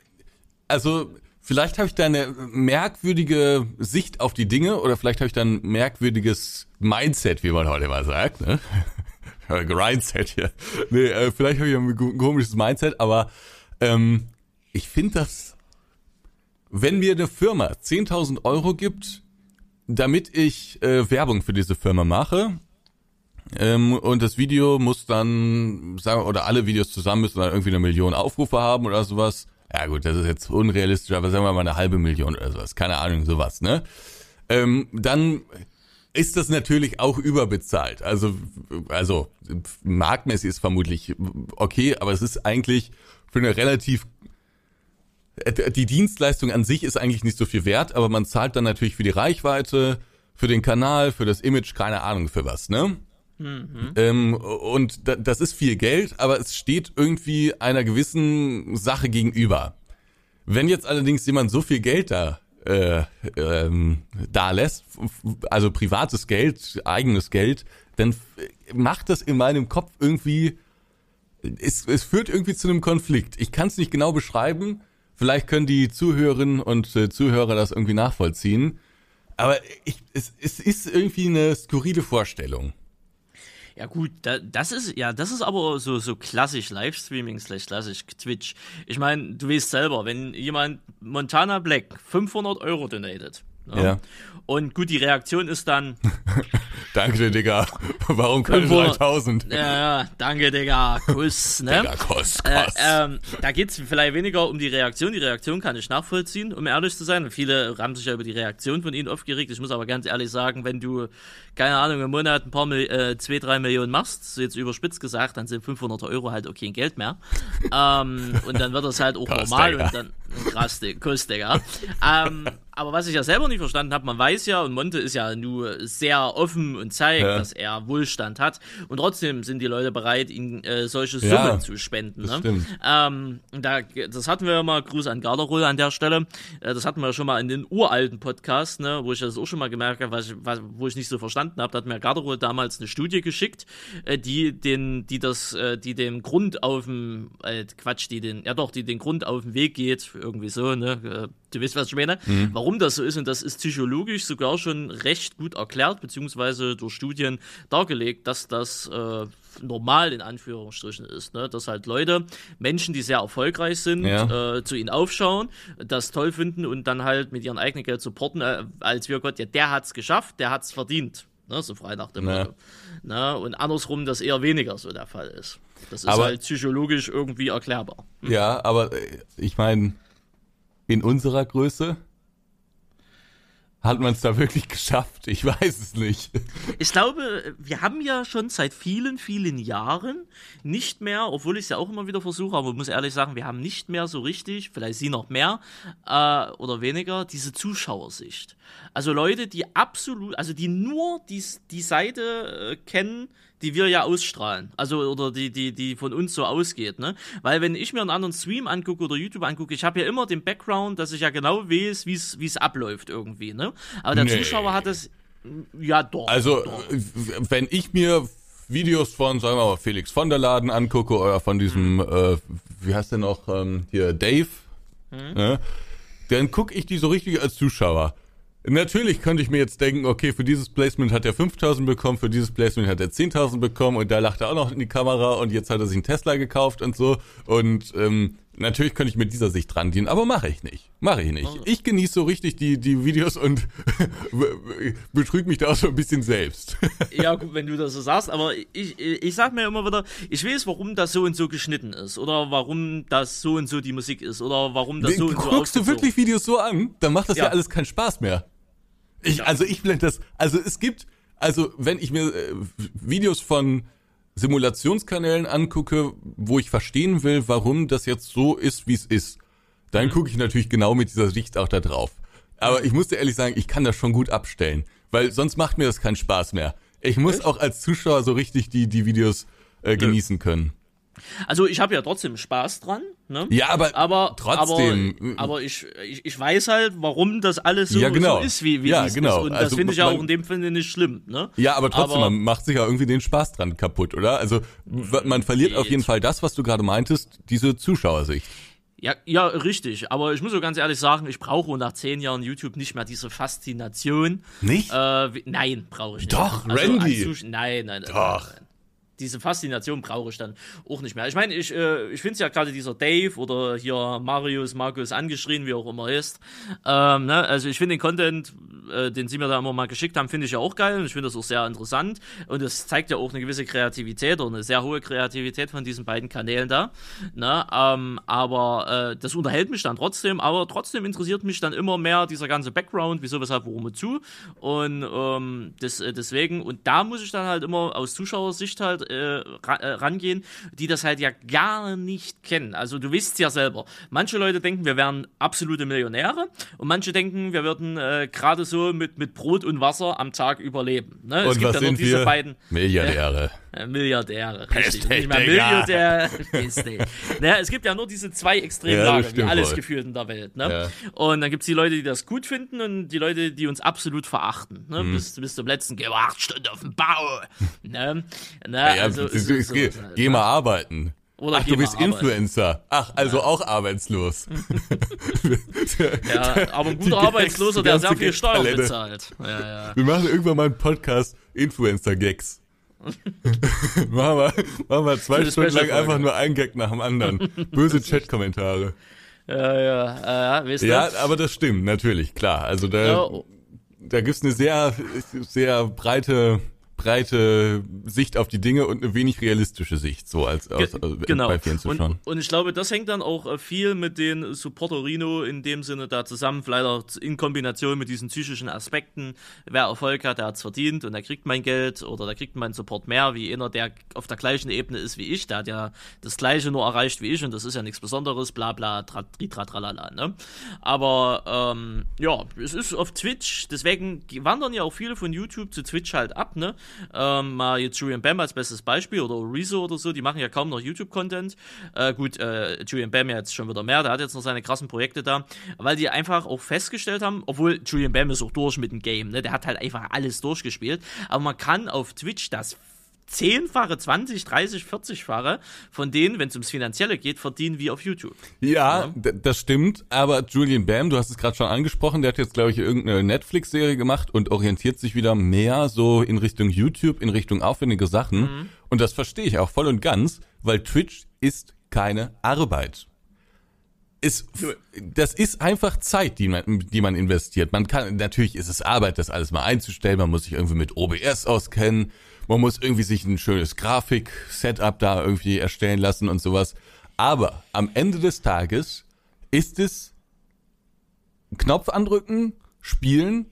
also vielleicht habe ich da eine merkwürdige Sicht auf die Dinge oder vielleicht habe ich da ein merkwürdiges Mindset, wie man heute mal sagt, ne? Grindset hier. Nee, äh, vielleicht habe ich ein komisches Mindset, aber ähm, ich finde das, wenn mir eine Firma 10.000 Euro gibt, damit ich äh, Werbung für diese Firma mache, ähm, und das Video muss dann, sagen wir, oder alle Videos zusammen müssen dann irgendwie eine Million Aufrufe haben oder sowas. Ja gut, das ist jetzt unrealistisch, aber sagen wir mal eine halbe Million oder sowas. Keine Ahnung, sowas, ne? Ähm, dann ist das natürlich auch überbezahlt. Also, also marktmäßig ist vermutlich okay, aber es ist eigentlich für eine relativ die Dienstleistung an sich ist eigentlich nicht so viel wert, aber man zahlt dann natürlich für die Reichweite, für den Kanal, für das Image, keine Ahnung für was, ne? Ähm, und da, das ist viel Geld, aber es steht irgendwie einer gewissen Sache gegenüber. Wenn jetzt allerdings jemand so viel Geld da äh, ähm, da lässt, also privates Geld, eigenes Geld, dann macht das in meinem Kopf irgendwie, es, es führt irgendwie zu einem Konflikt. Ich kann es nicht genau beschreiben. Vielleicht können die Zuhörerinnen und äh, Zuhörer das irgendwie nachvollziehen. Aber ich, es, es ist irgendwie eine skurrile Vorstellung. Ja gut, da, das ist ja, das ist aber so so klassisch Livestreaming slash klassisch Twitch. Ich meine, du weißt selber, wenn jemand Montana Black 500 Euro donatet, ne? Ja. und gut, die Reaktion ist dann, Danke Digga. Warum 500? 3000? ja, ja, danke Digga, Kuss, ne? Digga, Kost, Äh, Kost. ähm, da geht's vielleicht weniger um die Reaktion. Die Reaktion kann ich nachvollziehen, um ehrlich zu sein. Viele haben sich ja über die Reaktion von ihnen aufgeregt. Ich muss aber ganz ehrlich sagen, wenn du, keine Ahnung, im Monat ein paar, äh, zwei, drei Millionen machst, so jetzt überspitzt gesagt, dann sind 500 Euro halt kein Geld mehr. ähm, und dann wird das halt auch Krass, normal Digga. und dann, krass, Kuss, Digga. ähm, aber was ich ja selber nicht verstanden habe, man weiß ja, und Monte ist ja nur sehr offen und zeigt, Ja. dass er Wohlstand hat. Und trotzdem sind die Leute bereit, ihm äh, solche Ja, Summen zu spenden. das ne? Ähm, da, das hatten wir ja mal, Gruß an Garderol an der Stelle, äh, das hatten wir ja schon mal in den uralten Podcast, ne, wo ich das auch schon mal gemerkt habe, was was, wo ich nicht so verstanden habe, da hat mir Garderol damals eine Studie geschickt, äh, die den, die das, äh, die den Grund auf dem, äh, Quatsch, die den, ja doch, die den Grund auf den Weg geht, irgendwie so, ne, äh, du weißt, was ich meine, Mhm. warum das so ist und das ist psychologisch sogar schon recht gut erklärt, beziehungsweise durch Studien dargelegt, dass das äh, normal in Anführungsstrichen ist, ne? dass halt Leute, Menschen, die sehr erfolgreich sind, Ja. äh, zu ihnen aufschauen, das toll finden und dann halt mit ihrem eigenen Geld supporten, äh, als wir Gott, ja, der hat's geschafft, der hat's verdient, ne? so frei nach dem. Motto. Ne? Und andersrum, dass eher weniger so der Fall ist. Das ist Aber- halt psychologisch irgendwie erklärbar. Ja, aber äh, ich meine, in unserer Größe hat man es da wirklich geschafft. Ich weiß es nicht. Ich glaube, wir haben ja schon seit vielen, vielen Jahren nicht mehr, obwohl ich es ja auch immer wieder versuche, aber ich muss ehrlich sagen, wir haben nicht mehr so richtig, vielleicht Sie noch mehr äh, oder weniger, diese Zuschauersicht. Also Leute, die absolut, also die nur die, die Seite äh, kennen, die wir ja ausstrahlen. Also, oder die, die, die von uns so ausgeht, ne? Weil wenn ich mir einen anderen Stream angucke oder YouTube angucke, ich habe ja immer den Background, dass ich ja genau weiß, wie es wie es abläuft irgendwie, ne? Aber der Nee. Zuschauer hat es ja doch. Also, äh, wenn ich mir Videos von, sagen wir mal, Felix von der Laden angucke oder von diesem, äh, wie heißt der noch, ähm, hier, Dave, ne, dann gucke ich die so richtig als Zuschauer. Natürlich könnte ich mir jetzt denken, okay, für dieses Placement hat er 5000 bekommen, für dieses Placement hat er 10.000 bekommen und da lacht er auch noch in die Kamera und jetzt hat er sich einen Tesla gekauft und so. Und ähm, natürlich könnte ich mit dieser Sicht dran gehen, aber mache ich nicht. Mache ich nicht. Ich genieße so richtig die, die Videos und betrüge mich da auch so ein bisschen selbst. Ja, gut, wenn du das so sagst, aber ich, ich sag mir immer wieder, ich weiß, warum das so und so geschnitten ist. Oder warum das so und so die Musik ist. Oder warum das so und so Guckst du wirklich Videos so an? Dann macht das ja, Ja. alles keinen Spaß mehr. Ich, also ich blende das, also es gibt, also wenn ich mir äh, Videos von Simulationskanälen angucke, wo ich verstehen will, warum das jetzt so ist, wie es ist, dann gucke ich natürlich genau mit dieser Sicht auch da drauf. Aber ich muss dir ehrlich sagen, ich kann das schon gut abstellen, weil sonst macht mir das keinen Spaß mehr. Ich muss auch als Zuschauer so richtig die, die Videos äh, genießen können. Also ich habe ja trotzdem Spaß dran, ne? Ja, aber, Aber trotzdem. aber, aber ich, ich, ich weiß halt, warum das alles so, Ja, genau. so ist, wie, wie Ja, es genau. ist. Und Also das finde ich ja auch in dem Sinne nicht schlimm, ne? Ja, aber trotzdem, Aber- man macht sich ja irgendwie den Spaß dran kaputt, oder? Also man verliert auf jeden Fall das, was du gerade meintest, diese Zuschauersicht. Ja, ja, richtig. Aber ich muss so ganz ehrlich sagen, ich brauche nach zehn Jahren YouTube nicht mehr diese Faszination. Nicht? Äh, nein, brauche ich nicht. Doch, Also Randy. Nein, nein, nein. Doch. Nein, nein. Diese Faszination brauche ich dann auch nicht mehr. Ich meine, ich, äh, ich finde es ja gerade dieser Dave oder hier Marius, Markus angeschrien, wie auch immer ist. Ähm, ne? Also ich finde den Content, äh, den sie mir da immer mal geschickt haben, finde ich ja auch geil und ich finde das auch sehr interessant. Und es zeigt ja auch eine gewisse Kreativität oder eine sehr hohe Kreativität von diesen beiden Kanälen da. Ne? Ähm, aber äh, das unterhält mich dann trotzdem, aber trotzdem interessiert mich dann immer mehr dieser ganze Background, wieso, weshalb, worum und zu. Und ähm, das, äh, deswegen, und da muss ich dann halt immer aus Zuschauersicht halt äh, äh, rangehen, die das halt ja gar nicht kennen. Also du weißt ja selber. Manche Leute denken, wir wären absolute Millionäre und manche denken, wir würden äh, gerade so mit, mit Brot und Wasser am Tag überleben. Ne? es Und gibt was ja nur diese wir? beiden Milliardäre. äh, Milliardäre, richtig. Nicht Digga. Milliardär. Naja, es gibt ja nur diese zwei Ja, das Extremlager, wie alles wohl. gefühlt in der Welt. Ne? Ja. Und dann gibt's die Leute, die das gut finden und die Leute, die uns absolut verachten. Ne? Mhm. Bis, bis zum letzten, geh mal acht Stunden auf den Bau. ne? Ne? Ja, also, es du, ist geh, sowas halt, geh ne? mal arbeiten. Oder Ach, du bist mal arbeiten. Influencer. Ach, also auch arbeitslos. Ja, aber ein guter Arbeitsloser, der sehr viel Steuern bezahlt. Ja, ja. Wir machen irgendwann mal einen Podcast Influencer-Gags. machen, wir, machen wir zwei Stunden lang einfach nur ein Gag nach dem anderen. Böse Chat-Kommentare. Ja, ja, äh, du? Ja, aber das stimmt, natürlich, klar. Also da, Ja, da gibt's eine sehr, sehr breite breite Sicht auf die Dinge und eine wenig realistische Sicht, so als, als, als genau. bei vielen Zuschauern. Und, und ich glaube, das hängt dann auch äh, viel mit den Supporterino in dem Sinne da zusammen, vielleicht auch in Kombination mit diesen psychischen Aspekten. Wer Erfolg hat, der hat's verdient und der kriegt mein Geld oder der kriegt meinen Support mehr, wie einer, der auf der gleichen Ebene ist wie ich, der hat ja das gleiche nur erreicht wie ich und das ist ja nichts Besonderes, bla bla, tra, tri, tra, tralala, ne? Aber ähm, ja, es ist auf Twitch, deswegen wandern ja auch viele von YouTube zu Twitch halt ab, ne? Ähm, mal jetzt Julian Bam als bestes Beispiel oder Rezo oder so, die machen ja kaum noch YouTube-Content. Äh, gut, äh, Julian Bam ja jetzt schon wieder mehr, der hat jetzt noch seine krassen Projekte da, weil die einfach auch festgestellt haben, obwohl Julian Bam ist auch durch mit dem Game, ne? Der hat halt einfach alles durchgespielt, aber man kann auf Twitch das zehnfache, 20, 30, 40-fache von denen, wenn es ums Finanzielle geht, verdienen wie auf YouTube. Ja, d- das stimmt, aber Julian Bam, du hast es gerade schon angesprochen, der hat jetzt, glaube ich, irgendeine Netflix-Serie gemacht und orientiert sich wieder mehr so in Richtung YouTube, in Richtung aufwendige Sachen. Und das verstehe ich auch voll und ganz, weil Twitch ist keine Arbeit. Ist, das ist einfach Zeit, die man, die man investiert. Man kann, natürlich ist es Arbeit, das alles mal einzustellen. Man muss sich irgendwie mit OBS auskennen. Man muss irgendwie sich ein schönes Grafik-Setup da irgendwie erstellen lassen und sowas. Aber am Ende des Tages ist es Knopf andrücken, spielen,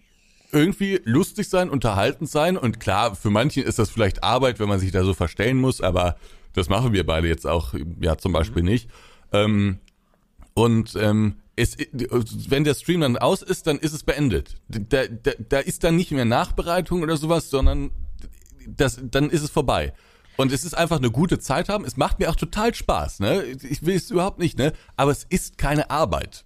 irgendwie lustig sein, unterhaltend sein. Und klar, für manchen ist das vielleicht Arbeit, wenn man sich da so verstellen muss, aber das machen wir beide jetzt auch, ja, zum Beispiel nicht. Ähm, und ähm, es, wenn der Stream dann aus ist, dann ist es beendet. Da, da, da ist dann nicht mehr Nachbereitung oder sowas, sondern das, dann ist es vorbei. Und es ist einfach eine gute Zeit haben. Es macht mir auch total Spaß, ne? Ich will es überhaupt nicht, ne? Aber es ist keine Arbeit.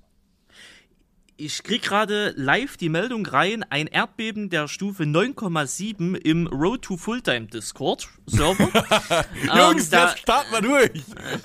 Ich krieg gerade live die Meldung rein, ein Erdbeben der Stufe 9,7 im Road to Fulltime Discord Server. Jungs, Ähm, da- jetzt starten wir durch.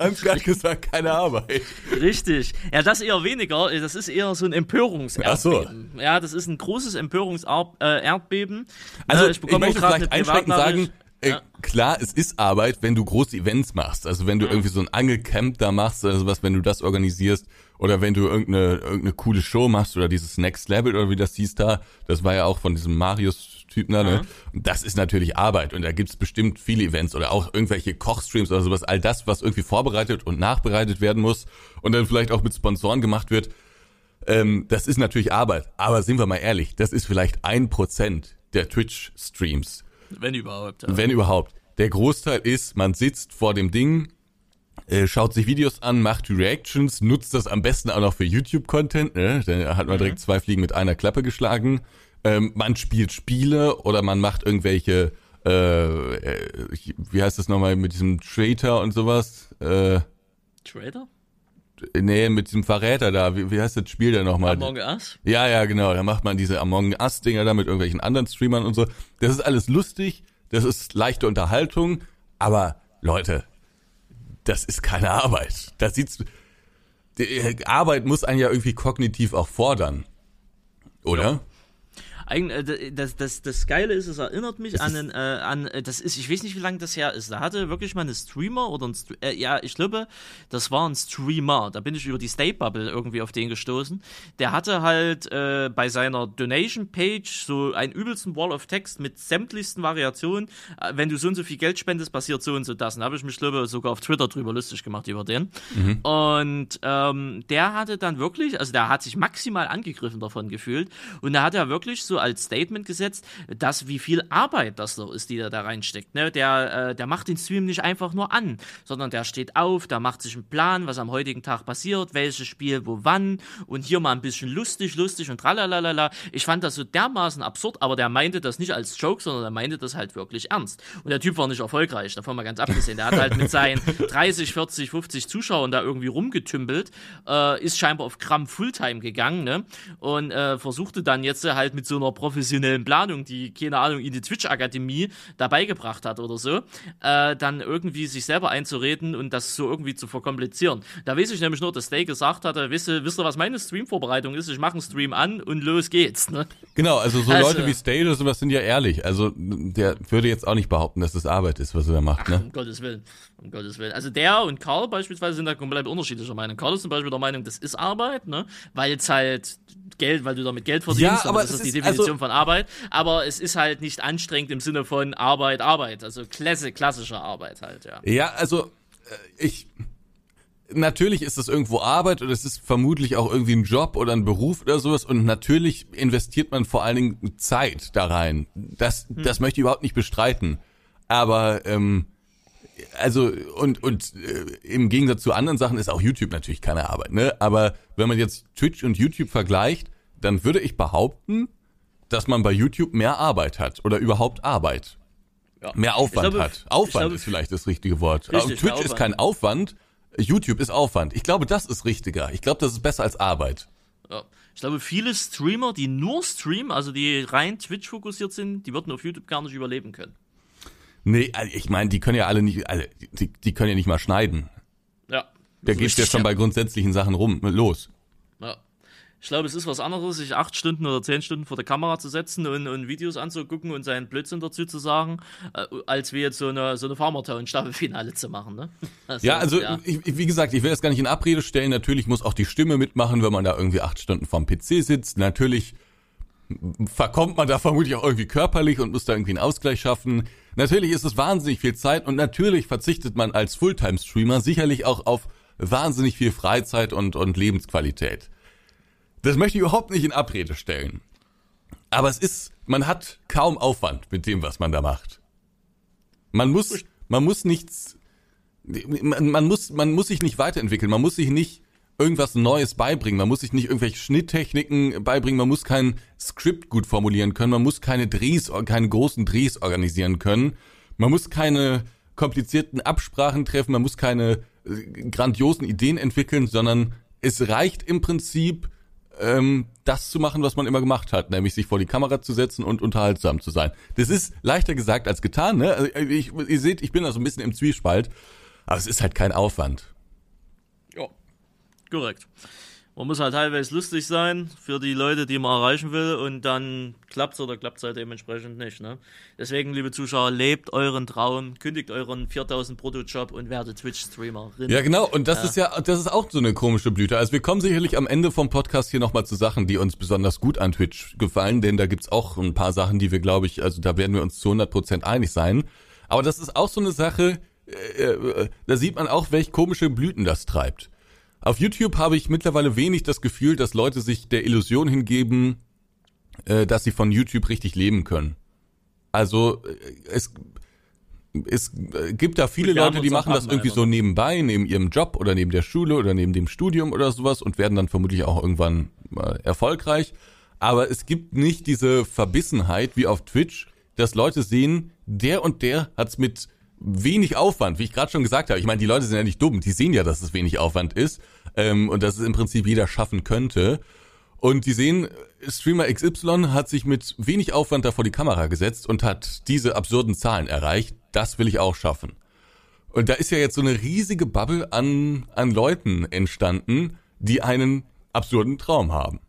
Haben gerade gesagt, keine Arbeit. Richtig. Ja, das eher weniger. Das ist eher so ein Empörungserdbeben. Ja, das ist ein großes Empörungserdbeben. Also Äh, ich, bekomme möchte auch gerade vielleicht einschränkend sagen, äh, klar, es ist Arbeit, wenn du große Events machst. Also wenn du irgendwie so ein Angelcamp da machst oder sowas, wenn du das organisierst oder wenn du irgendeine, irgendeine coole Show machst oder dieses Next Level oder wie das hieß da, das war ja auch von diesem Marius-Typen da, ne? Und das ist natürlich Arbeit und da gibt's bestimmt viele Events oder auch irgendwelche Kochstreams oder sowas, all das, was irgendwie vorbereitet und nachbereitet werden muss und dann vielleicht auch mit Sponsoren gemacht wird, ähm, das ist natürlich Arbeit. Aber sind wir mal ehrlich, das ist vielleicht ein Prozent der Twitch-Streams. Wenn überhaupt. Ja. Wenn überhaupt. Der Großteil ist, man sitzt vor dem Ding, äh, schaut sich Videos an, macht Reactions, nutzt das am besten auch noch für YouTube-Content. Ne? Dann hat man direkt zwei Fliegen mit einer Klappe geschlagen. Ähm, man spielt Spiele oder man macht irgendwelche, äh, äh, wie heißt das nochmal, mit diesem Traitor und sowas. Äh, Trader? Nee, mit diesem Verräter da. Wie, wie heißt das Spiel denn nochmal? Among Us? Ja, ja, genau. Da macht man diese Among Us-Dinger da mit irgendwelchen anderen Streamern und so. Das ist alles lustig, das ist leichte Unterhaltung, aber Leute, das ist keine Arbeit. Das sieht's. Die Arbeit muss einen ja irgendwie kognitiv auch fordern. Oder? Eigen, äh, das, das, das Geile ist, es erinnert mich an, einen, äh, an, äh, das ist, ich weiß nicht, wie lange das her ist. Da hatte wirklich mal eine Streamer oder ein, äh, ja, ich glaube, das war ein Streamer. Da bin ich über die State Bubble irgendwie auf den gestoßen. Der hatte halt äh, bei seiner Donation Page so einen übelsten Wall of Text mit sämtlichsten Variationen. Äh, wenn du so und so viel Geld spendest, passiert so und so das. Und da habe ich mich, glaube sogar auf Twitter drüber lustig gemacht über den. Und ähm, der hatte dann wirklich, also der hat sich maximal angegriffen davon gefühlt. Und da hat er wirklich so als Statement gesetzt, dass wie viel Arbeit das doch ist, die er da reinsteckt. Ne? Der, äh, der macht den Stream nicht einfach nur an, sondern der steht auf, der macht sich einen Plan, was am heutigen Tag passiert, welches Spiel, wo wann und hier mal ein bisschen lustig, lustig und tralalala. Ich fand das so dermaßen absurd, aber der meinte das nicht als Joke, sondern der meinte das halt wirklich ernst. Und der Typ war nicht erfolgreich, davon mal ganz abgesehen. Der hat halt mit seinen 30, 40, 50 Zuschauern da irgendwie rumgetümpelt, äh, ist scheinbar auf Gramm Fulltime gegangen, ne? Und äh, versuchte dann jetzt halt mit so einer einer professionellen Planung, die, keine Ahnung, in die Twitch-Akademie dabei gebracht hat oder so, äh, dann irgendwie sich selber einzureden und das so irgendwie zu verkomplizieren. Da weiß ich nämlich nur, dass Stay gesagt hatte, wisst ihr, wisst ihr was meine Stream-Vorbereitung ist? Ich mache einen Stream an und los geht's. Ne? Genau, also so also, Leute wie Stay oder sowas sind ja ehrlich. Also der würde jetzt auch nicht behaupten, dass das Arbeit ist, was er da macht. Ne? Ach, um Gottes Willen. Um Gottes Willen. Also der und Karl beispielsweise sind da komplett unterschiedlicher Meinung. Karl ist zum Beispiel der Meinung, das ist Arbeit, ne? Weil es halt Geld, weil du damit Geld verdienst, ja, aber das ist die Definition also, von Arbeit. Aber es ist halt nicht anstrengend im Sinne von Arbeit, Arbeit. Also klasse, klassische Arbeit halt, ja. Ja, also äh, ich natürlich ist das irgendwo Arbeit oder es ist vermutlich auch irgendwie ein Job oder ein Beruf oder sowas und natürlich investiert man vor allen Dingen Zeit da rein. Das, hm. das möchte ich überhaupt nicht bestreiten. Aber ähm, also und und äh, im Gegensatz zu anderen Sachen ist auch YouTube natürlich keine Arbeit, ne? Aber wenn man jetzt Twitch und YouTube vergleicht, dann würde ich behaupten, dass man bei YouTube mehr Arbeit hat oder überhaupt Arbeit. Ja. Mehr Aufwand glaube, hat. Aufwand glaube, ist vielleicht das richtige Wort. Richtig, Twitch ist kein Aufwand, YouTube ist Aufwand. Ich glaube, das ist richtiger. Ich glaube, das ist besser als Arbeit. Ja. Ich glaube, viele Streamer, die nur streamen, also die rein Twitch fokussiert sind, die würden auf YouTube gar nicht überleben können. Nee, also ich meine, die können ja alle nicht, also die, die können ja nicht mal schneiden. Ja. Der geht ja schon bei grundsätzlichen Sachen rum, los. Ja. Ich glaube, es ist was anderes, sich acht Stunden oder zehn Stunden vor der Kamera zu setzen und, und Videos anzugucken und seinen Blödsinn dazu zu sagen, äh, als wie jetzt so eine, so eine Farmertown-Staffelfinale zu machen. Ne? Also, ja, also ja. Ich, wie gesagt, ich will das gar nicht in Abrede stellen. Natürlich muss auch die Stimme mitmachen, wenn man da irgendwie acht Stunden vorm PC sitzt. Natürlich verkommt man da vermutlich auch irgendwie körperlich und muss da irgendwie einen Ausgleich schaffen. Natürlich ist es wahnsinnig viel Zeit und natürlich verzichtet man als Fulltime-Streamer sicherlich auch auf wahnsinnig viel Freizeit und, und Lebensqualität. Das möchte ich überhaupt nicht in Abrede stellen. Aber es ist, man hat kaum Aufwand mit dem, was man da macht. Man muss, man muss nichts, man, man muss, man muss sich nicht weiterentwickeln. Man muss sich nicht irgendwas Neues beibringen. Man muss sich nicht irgendwelche Schnitttechniken beibringen. Man muss kein Skript gut formulieren können. Man muss keine Drehs, keine großen Drehs organisieren können. Man muss keine komplizierten Absprachen treffen. Man muss keine äh, grandiosen Ideen entwickeln, sondern es reicht im Prinzip, ähm, das zu machen, was man immer gemacht hat, nämlich sich vor die Kamera zu setzen und unterhaltsam zu sein. Das ist leichter gesagt als getan, ne? Also ich, ihr seht, ich bin da so ein bisschen im Zwiespalt, aber es ist halt kein Aufwand. Korrekt man muss halt teilweise lustig sein für die Leute, die man erreichen will und dann klappt es oder klappt es halt dementsprechend nicht. Ne? Deswegen, liebe Zuschauer, lebt euren Traum, kündigt euren 4000 Brutto-Job und werdet Twitch-Streamerin. Ja, genau. Und das ja. ist ja, das ist auch so eine komische Blüte. Also wir kommen sicherlich am Ende vom Podcast hier nochmal zu Sachen, die uns besonders gut an Twitch gefallen, denn da gibt's auch ein paar Sachen, die wir, glaube ich, also da werden wir uns zu 100 Prozent einig sein. Aber das ist auch so eine Sache, äh, äh, da sieht man auch, welche komische Blüten das treibt. Auf YouTube habe ich mittlerweile wenig das Gefühl, dass Leute sich der Illusion hingeben, äh, dass sie von YouTube richtig leben können. Also äh, es es äh, gibt da viele Leute, die machen das irgendwie so nebenbei, neben ihrem Job oder neben der Schule oder neben dem Studium oder sowas und werden dann vermutlich auch irgendwann erfolgreich. Aber es gibt nicht diese Verbissenheit wie auf Twitch, dass Leute sehen, der und der hat's mit wenig Aufwand, wie ich gerade schon gesagt habe. Ich meine, die Leute sind ja nicht dumm, die sehen ja, dass es wenig Aufwand ist ähm, und dass es im Prinzip jeder schaffen könnte. Und die sehen, Streamer XY hat sich mit wenig Aufwand da vor die Kamera gesetzt und hat diese absurden Zahlen erreicht. Das will ich auch schaffen. Und da ist ja jetzt so eine riesige Bubble an, an Leuten entstanden, die einen absurden Traum haben.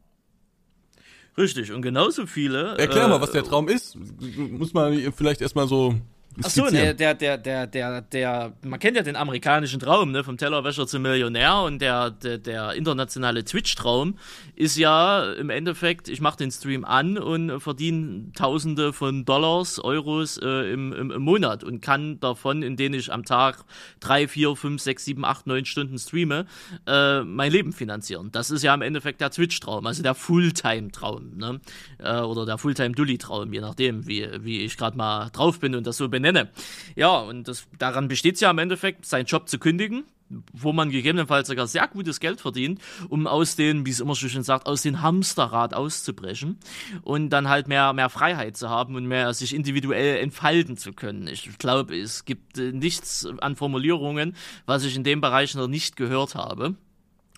Richtig, und genauso viele. Erklär mal, was der äh, Traum ist. Muss man vielleicht erstmal so Ach so, der, der, der, der, der, der, man kennt ja den amerikanischen Traum, ne, vom Tellerwäscher zum Millionär und der, der, der internationale Twitch-Traum ist ja im Endeffekt, ich mache den Stream an und verdiene Tausende von Dollars, Euros äh, im, im, im Monat und kann davon, in denen ich am Tag drei, vier, fünf, sechs, sieben, acht, neun Stunden streame, äh, mein Leben finanzieren. Das ist ja im Endeffekt der Twitch-Traum, also der Fulltime-Traum, ne, äh, oder der Fulltime-Dully-Traum, je nachdem, wie, wie ich gerade mal drauf bin und das so benenne nenne. Ja, und das, daran besteht es ja im Endeffekt, seinen Job zu kündigen, wo man gegebenenfalls sogar sehr gutes Geld verdient, um aus den, wie es immer so schön sagt, aus dem Hamsterrad auszubrechen und dann halt mehr, mehr Freiheit zu haben und mehr sich individuell entfalten zu können. Ich glaube, es gibt äh, nichts an Formulierungen, was ich in dem Bereich noch nicht gehört habe.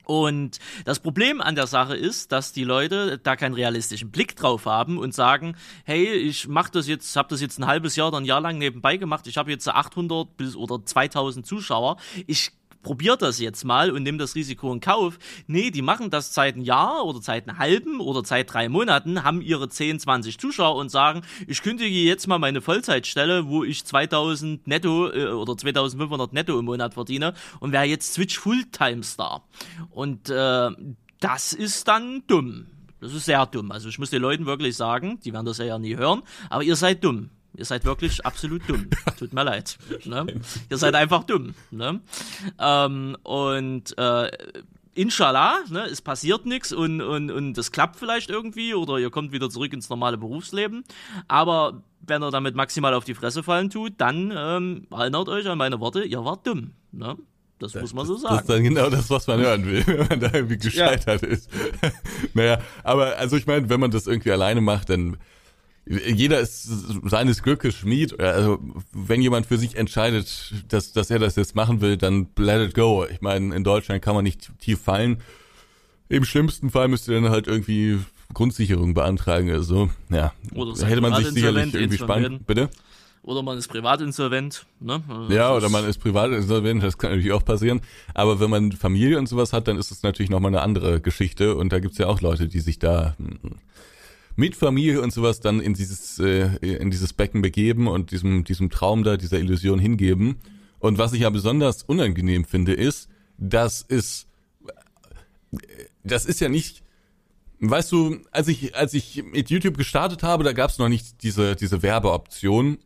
Und das Problem an der Sache ist, dass die Leute da keinen realistischen Blick drauf haben und sagen, hey, ich mache das jetzt, habe das jetzt ein halbes Jahr oder ein Jahr lang nebenbei gemacht, ich habe jetzt 800 bis oder 2000 Zuschauer, ich probiert das jetzt mal und nimm das Risiko in Kauf. Nee, die machen das seit einem Jahr oder seit einem halben oder seit drei Monaten, haben ihre 10, 20 Zuschauer und sagen, ich kündige jetzt mal meine Vollzeitstelle, wo ich 2000 netto äh, oder 2500 netto im Monat verdiene und wäre jetzt Switch Fulltime Star. Und äh, das ist dann dumm. Das ist sehr dumm. Also ich muss den Leuten wirklich sagen, die werden das ja nie hören, aber ihr seid dumm. Ihr seid wirklich absolut dumm. Tut mir leid. Ne? Ihr seid einfach dumm. Ne? Ähm, und äh, Inshallah, ne, es passiert nichts und, und, und das klappt vielleicht irgendwie oder ihr kommt wieder zurück ins normale Berufsleben. Aber wenn ihr damit maximal auf die Fresse fallen tut, dann ähm, erinnert euch an meine Worte, ihr wart dumm. Ne? Das muss man so sagen. Das ist dann genau das, was man hören will, wenn man da irgendwie gescheitert ja. ist. naja, aber also ich meine, wenn man das irgendwie alleine macht, dann jeder ist seines Glückes Schmied. Also wenn jemand für sich entscheidet, dass, dass er das jetzt machen will, dann let it go. Ich meine, in Deutschland kann man nicht tief fallen. Im schlimmsten Fall müsste dann halt irgendwie Grundsicherung beantragen. Also ja, oder hätte man sich sicherlich irgendwie spannend. Bitte. Oder man ist privatinsolvent. Ne? Also ja, oder man ist privatinsolvent, das kann natürlich auch passieren. Aber wenn man Familie und sowas hat, dann ist es natürlich nochmal eine andere Geschichte. Und da gibt's ja auch Leute, die sich da mit Familie und sowas dann in dieses, äh, in dieses Becken begeben und diesem, diesem Traum da, dieser Illusion hingeben. Und was ich ja besonders unangenehm finde, ist, dass es, das ist ja nicht, weißt du, als ich, als ich mit YouTube gestartet habe, da gab es noch nicht diese, diese Werbeoption.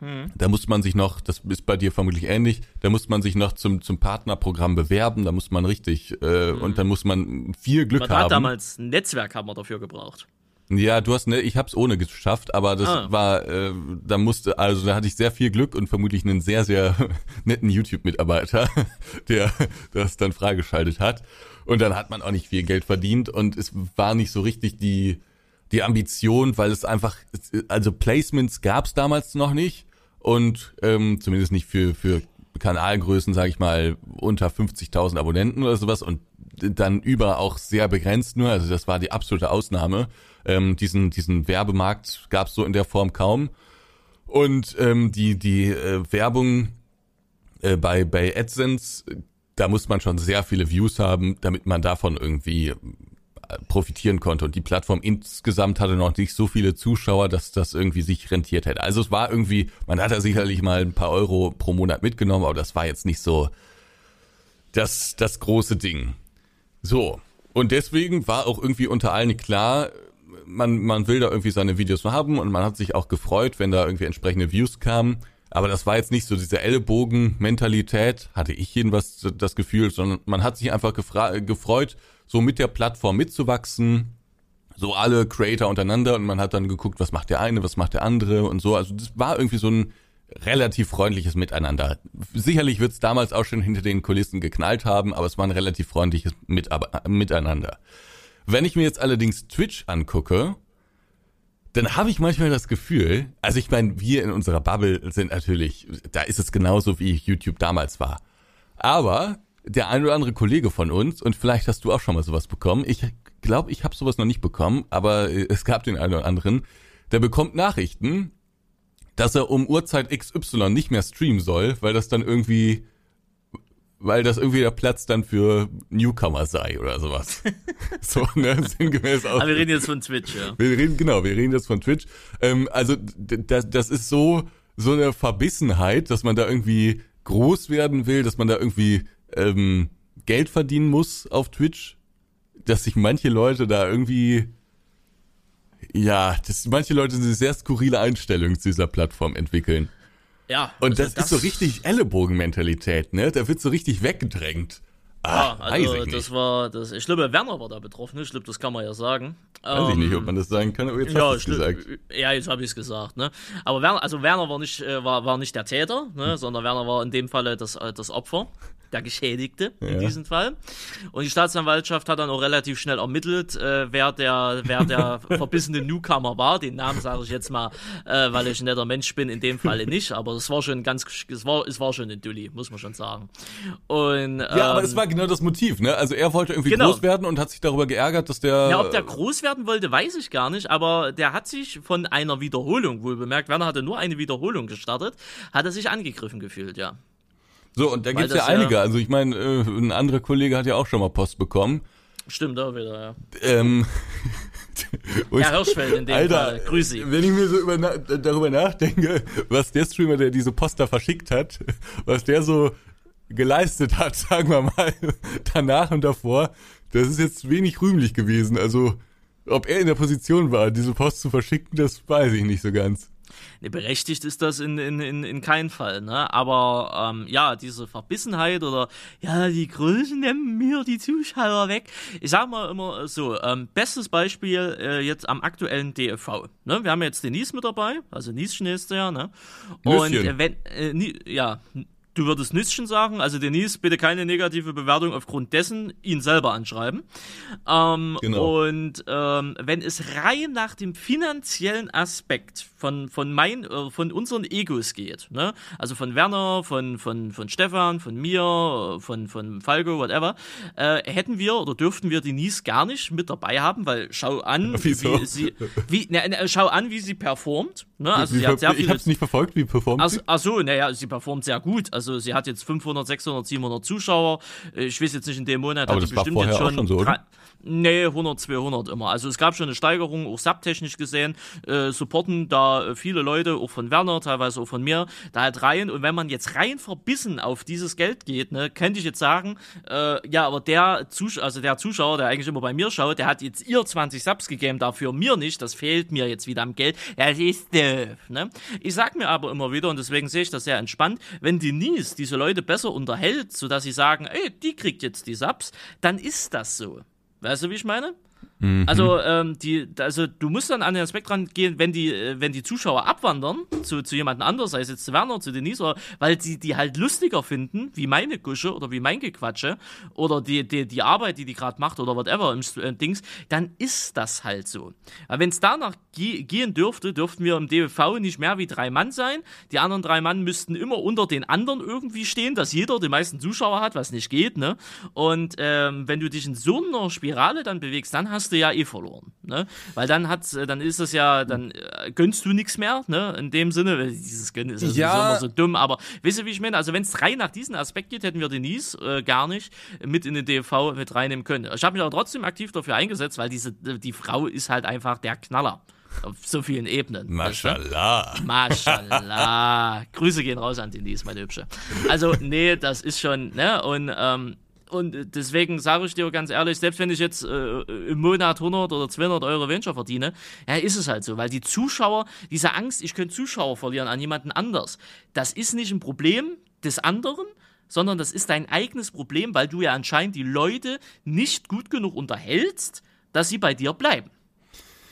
Hm. Da muss man sich noch, das ist bei dir vermutlich ähnlich, da muss man sich noch zum, zum Partnerprogramm bewerben, da muss man richtig, äh, hm. und dann muss man viel Glück man haben. Hat damals ein Netzwerk haben wir dafür gebraucht. Ja, du hast ne, ich hab's ohne geschafft, aber das ah. war, äh, da musste, also da hatte ich sehr viel Glück und vermutlich einen sehr, sehr netten YouTube-Mitarbeiter, der das dann freigeschaltet hat. Und dann hat man auch nicht viel Geld verdient und es war nicht so richtig die, die Ambition, weil es einfach, also Placements gab's damals noch nicht und ähm, zumindest nicht für, für Kanalgrößen, sage ich mal, unter 50.000 Abonnenten oder sowas und dann über auch sehr begrenzt nur, also das war die absolute Ausnahme. Ähm, diesen, diesen Werbemarkt gab es so in der Form kaum. Und ähm, die, die äh, Werbung äh, bei, bei AdSense, da muss man schon sehr viele Views haben, damit man davon irgendwie äh, profitieren konnte. Und die Plattform insgesamt hatte noch nicht so viele Zuschauer, dass das irgendwie sich rentiert hätte. Also es war irgendwie, man hat da sicherlich mal ein paar Euro pro Monat mitgenommen, aber das war jetzt nicht so das, das große Ding. So. Und deswegen war auch irgendwie unter allen klar, man, man will da irgendwie seine Videos haben und man hat sich auch gefreut, wenn da irgendwie entsprechende Views kamen. Aber das war jetzt nicht so diese Ellbogen-Mentalität, hatte ich jedenfalls das Gefühl, sondern man hat sich einfach gefreut, so mit der Plattform mitzuwachsen, so alle Creator untereinander und man hat dann geguckt, was macht der eine, was macht der andere und so. Also das war irgendwie so ein relativ freundliches Miteinander. Sicherlich wird es damals auch schon hinter den Kulissen geknallt haben, aber es war ein relativ freundliches Mit Miteinander. Wenn ich mir jetzt allerdings Twitch angucke, dann habe ich manchmal das Gefühl, also ich meine, wir in unserer Bubble sind natürlich, da ist es genauso wie YouTube damals war. Aber der ein oder andere Kollege von uns, und vielleicht hast du auch schon mal sowas bekommen, ich glaube, ich habe sowas noch nicht bekommen, aber es gab den einen oder anderen, der bekommt Nachrichten, dass er um Uhrzeit XY nicht mehr streamen soll, weil das dann irgendwie weil das irgendwie der Platz dann für Newcomer sei oder sowas. so, ne, sinngemäß auch. Aber wir reden jetzt von Twitch, ja. Wir reden, genau, wir reden jetzt von Twitch. Ähm, also, das, das ist so, so eine Verbissenheit, dass man da irgendwie groß werden will, dass man da irgendwie ähm, Geld verdienen muss auf Twitch, dass sich manche Leute da irgendwie ja, dass manche Leute eine sehr skurrile Einstellung zu dieser Plattform entwickeln. Ja. Und also das, das, ist so richtig Ellenbogenmentalität, ne? Da wird so richtig weggedrängt. Ah, ja, also das war, das, ich glaube, Werner war da betroffen, ich glaube, das kann man ja sagen. Weiß ähm, ich nicht, ob man das sagen kann, aber jetzt ja, hast du gesagt. Ja, jetzt habe ich es gesagt, ne? Aber Werner, also Werner war nicht, äh, war, war nicht der Täter, ne? Hm. Sondern Werner war in dem Falle das, äh, das Opfer. Der Geschädigte ja. in diesem Fall. Und die Staatsanwaltschaft hat dann auch relativ schnell ermittelt, äh, wer der, wer der verbissene Newcomer war. Den Namen sage ich jetzt mal, äh, weil ich ein netter Mensch bin, in dem Falle nicht. Aber es war schon ganz, es war, es war schon ein Dulli, muss man schon sagen. Und, ähm, ja, aber das ähm, war genau das Motiv, ne? Also er wollte irgendwie genau. groß werden und hat sich darüber geärgert, dass der. Ja, ob der groß werden wollte, weiß ich gar nicht, aber der hat sich von einer Wiederholung, wohl bemerkt, Werner hatte nur eine Wiederholung gestartet, hat er sich angegriffen gefühlt, ja. So, und da gibt's ja einige. Also ich meine, äh, ein anderer Kollege hat ja auch schon mal Post bekommen. Stimmt auch wieder, ja. Ähm, Herr Hirschfeld in dem Alter, Fall. Grüß Sie. Wenn ich mir so über, darüber nachdenke, was der Streamer, der diese Poster verschickt hat, was der so geleistet hat, sagen wir mal, danach und davor, das ist jetzt wenig rühmlich gewesen. Also, ob er in der Position war, diese Post zu verschicken, das weiß ich nicht so ganz. Ne, berechtigt ist das in, in, in, in keinem Fall, ne? Aber ähm, ja, diese Verbissenheit oder ja, die Größen nehmen mir die Zuschauer weg. Ich sag mal immer so, ähm, bestes Beispiel äh, jetzt am aktuellen DFV. Ne? Wir haben jetzt Denise mit dabei, also Nieschen ist der, ne? Und äh, wenn, äh, nie, ja, Du würdest Nüsschen sagen, also Denise, bitte keine negative Bewertung aufgrund dessen, ihn selber anschreiben. Ähm, genau. Und ähm, wenn es rein nach dem finanziellen Aspekt von, von, mein, äh, von unseren Egos geht, ne? also von Werner, von, von, von Stefan, von mir, von, von Falco, whatever, äh, hätten wir oder dürften wir Denise gar nicht mit dabei haben, weil schau an, Wieso? wie sie, wie, ne, ne, schau an, wie sie performt. Ne? Also wie, sie hat sehr ich habe es nicht verfolgt, wie performt ach, sie? Ach so, naja, sie performt sehr gut. Also also sie hat jetzt 500, 600, 700 Zuschauer. Ich weiß jetzt nicht, in dem Monat Aber hat sie bestimmt jetzt schon, schon so, drei, Nee, 100, 200 immer. Also es gab schon eine Steigerung, auch subtechnisch gesehen, äh, supporten da viele Leute, auch von Werner, teilweise auch von mir, da halt rein. Und wenn man jetzt rein verbissen auf dieses Geld geht, ne, könnte ich jetzt sagen, äh, ja, aber der, Zus also der Zuschauer, der eigentlich immer bei mir schaut, der hat jetzt ihr 20 Subs gegeben, dafür mir nicht, das fehlt mir jetzt wieder am Geld. Das ist doof, ne? Ich sag mir aber immer wieder, und deswegen sehe ich das sehr entspannt, wenn Denise diese Leute besser unterhält, sodass sie sagen, ey, die kriegt jetzt die Subs, dann ist das so. Weißt du, wie ich meine? Mhm. Also, ähm, die, also du musst dann an den Aspekt rangehen, wenn die, äh, wenn die Zuschauer abwandern zu, zu jemand anders, sei es jetzt zu Werner, zu Denise, oder, weil sie die halt lustiger finden, wie meine Gusche oder wie mein Gequatsche oder die, die, die Arbeit, die die gerade macht oder whatever im äh, Dings, dann ist das halt so. Wenn es danach ge gehen dürfte, dürften wir im DWV nicht mehr wie drei Mann sein. Die anderen drei Mann müssten immer unter den anderen irgendwie stehen, dass jeder die meisten Zuschauer hat, was nicht geht, ne? Und ähm, wenn du dich in so einer Spirale dann bewegst, dann hast hast du ja eh verloren, ne? Weil dann hat, dann ist es ja, dann äh, gönnst du nichts mehr, ne? In dem Sinne, dieses Gönnen ist ja. immer so dumm, aber wisst ihr, wie ich meine? Also wenn es rein nach diesem Aspekt geht, hätten wir Denise äh, gar nicht mit in den DFV mit reinnehmen können. Ich habe mich aber trotzdem aktiv dafür eingesetzt, weil diese, die Frau ist halt einfach der Knaller auf so vielen Ebenen. Mashallah. Mashallah. Grüße gehen raus an Denise, meine Hübsche. Also, nee, das ist schon, ne, und ähm, und deswegen sage ich dir ganz ehrlich, selbst wenn ich jetzt äh, im Monat 100 oder 200 Euro weniger verdiene, ja, ist es halt so, weil die Zuschauer, diese Angst, ich könnte Zuschauer verlieren an jemanden anders, das ist nicht ein Problem des anderen, sondern das ist dein eigenes Problem, weil du ja anscheinend die Leute nicht gut genug unterhältst, dass sie bei dir bleiben.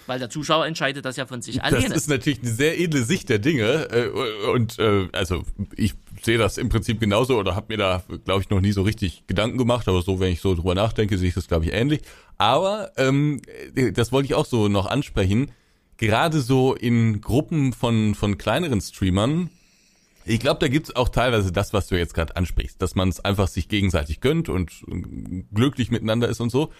Weil der Zuschauer entscheidet das ja von sich alleine. Das ist natürlich eine sehr edle Sicht der Dinge. Äh, und äh, also ich sehe das im Prinzip genauso oder habe mir da, glaube ich, noch nie so richtig Gedanken gemacht. Aber so, wenn ich so drüber nachdenke, sehe ich das, glaube ich, ähnlich. Aber ähm, das wollte ich auch so noch ansprechen. Gerade so in Gruppen von, von kleineren Streamern, ich glaube, da gibt's auch teilweise das, was du jetzt gerade ansprichst, dass man es einfach sich gegenseitig gönnt und glücklich miteinander ist und so.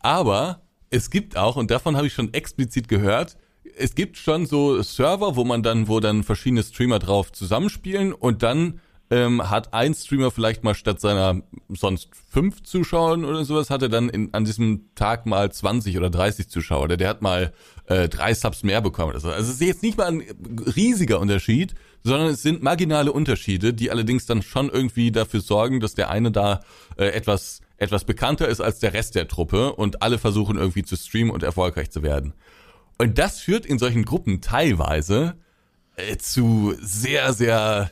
Aber es gibt auch, und davon habe ich schon explizit gehört, es gibt schon so Server, wo man dann, wo dann verschiedene Streamer drauf zusammenspielen und dann ähm, hat ein Streamer vielleicht mal statt seiner sonst fünf Zuschauern oder sowas, hatte dann in, an diesem Tag mal 20 oder 30 Zuschauer. Oder der hat mal äh, drei Subs mehr bekommen oder so. Also es ist jetzt nicht mal ein riesiger Unterschied, sondern es sind marginale Unterschiede, die allerdings dann schon irgendwie dafür sorgen, dass der eine da äh, etwas etwas bekannter ist als der Rest der Truppe und alle versuchen irgendwie zu streamen und erfolgreich zu werden. Und das führt in solchen Gruppen teilweise äh, zu sehr, sehr,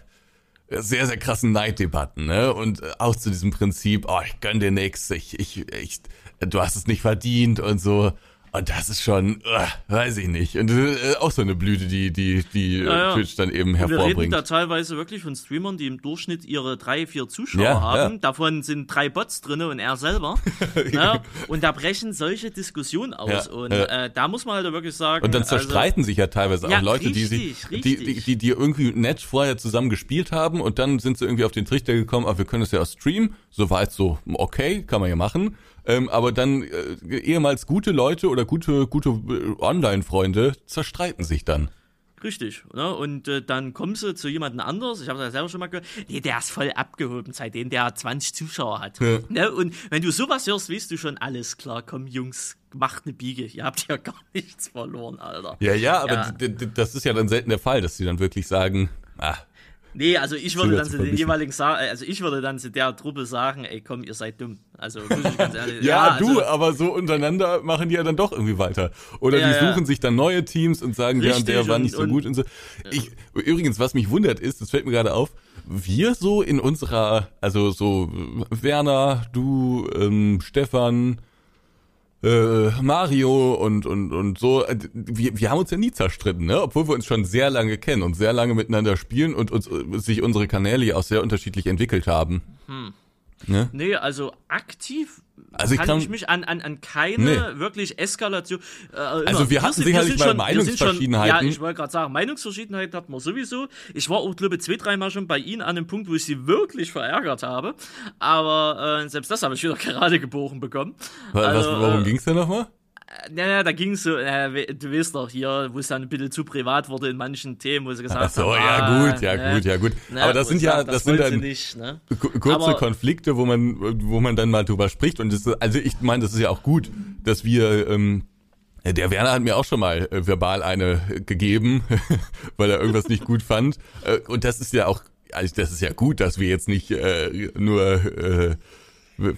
sehr, sehr krassen Neiddebatten, ne? Und äh, auch zu diesem Prinzip, oh, ich gönn dir nix, ich, ich, ich, du hast es nicht verdient und so. Und das ist schon, uh, weiß ich nicht. Und äh, auch so eine Blüte, die, die, die äh, Ja, ja. Twitch dann eben Wir reden hervorbringt. da teilweise wirklich von Streamern, die im Durchschnitt ihre drei, vier Zuschauer Ja, haben. ja. Davon sind drei Bots drinne und er selber. ja, und da brechen solche Diskussionen aus. Ja, und. Äh, da muss man halt wirklich sagen. Und dann also, zerstreiten sich ja teilweise auch Leute, die richtig, die, die, richtig. die, die irgendwie nett vorher zusammen gespielt haben und dann sind sie irgendwie auf den Trichter gekommen, aber wir können es ja auch streamen. So war jetzt so, okay, kann man ja machen. Ähm, aber dann äh, ehemals gute Leute oder gute, gute äh, Online-Freunde zerstreiten sich dann. Richtig, ne? Und äh, dann kommst du zu jemandem anders, ich habe das ja selber schon mal gehört, nee, der ist voll abgehoben, seitdem der 20 Zuschauer hat. Ja. Ne? Und wenn du sowas hörst, weißt du schon, alles klar, komm Jungs, macht eine Biege, ihr habt ja gar nichts verloren, Alter. Ja, ja, aber Ja. das ist ja dann selten der Fall, dass sie dann wirklich sagen, ah, Nee, also ich würde dann zu den jeweiligen sagen, also ich würde dann zu der Truppe sagen, ey komm, ihr seid dumm. Also muss ich ganz ehrlich Ja, also, du, aber so untereinander machen die ja dann doch irgendwie weiter. Oder Ja, die ja. suchen sich dann neue Teams und sagen, der und der Richtig, war nicht so und- gut und so. Ich, übrigens, was mich wundert ist, das fällt mir gerade auf, wir so in unserer, also so Werner, du, ähm, Stefan, äh, Mario und, und, und so, wir, wir haben uns ja nie zerstritten, ne? Obwohl wir uns schon sehr lange kennen und sehr lange miteinander spielen und uns, sich unsere Kanäle ja auch sehr unterschiedlich entwickelt haben. Ne? Nee, also aktiv Also ich kann, kann- ich mich an, an, an keine Nee. wirklich Eskalation. Äh. Also wir hatten sind- sicherlich sind mal wir sind schon- Meinungsverschiedenheiten. Ja, ich wollte gerade sagen, Meinungsverschiedenheiten hatten wir sowieso. Ich war auch, glaube ich, zwei, dreimal schon bei Ihnen an dem Punkt, wo ich Sie wirklich verärgert habe. Aber äh, selbst das habe ich wieder gerade geboren bekommen. Was, Also, warum äh, ging's denn nochmal? Naja, da ging es so, äh, du weißt doch hier, wo es dann ein bisschen zu privat wurde in manchen Themen, wo sie gesagt Ach so, haben, ja ah, gut, ja ne, gut, ja gut. ne, Aber das sind ja, sag, das sind dann nicht, ne? ku- kurze Aber- Konflikte, wo man, wo man dann mal drüber spricht. Und das, ist- also ich meine, das ist ja auch gut, dass wir, ähm, der Werner hat mir auch schon mal äh, verbal eine gegeben, weil er irgendwas nicht gut fand. Äh, und das ist ja auch, also das ist ja gut, dass wir jetzt nicht äh, nur äh,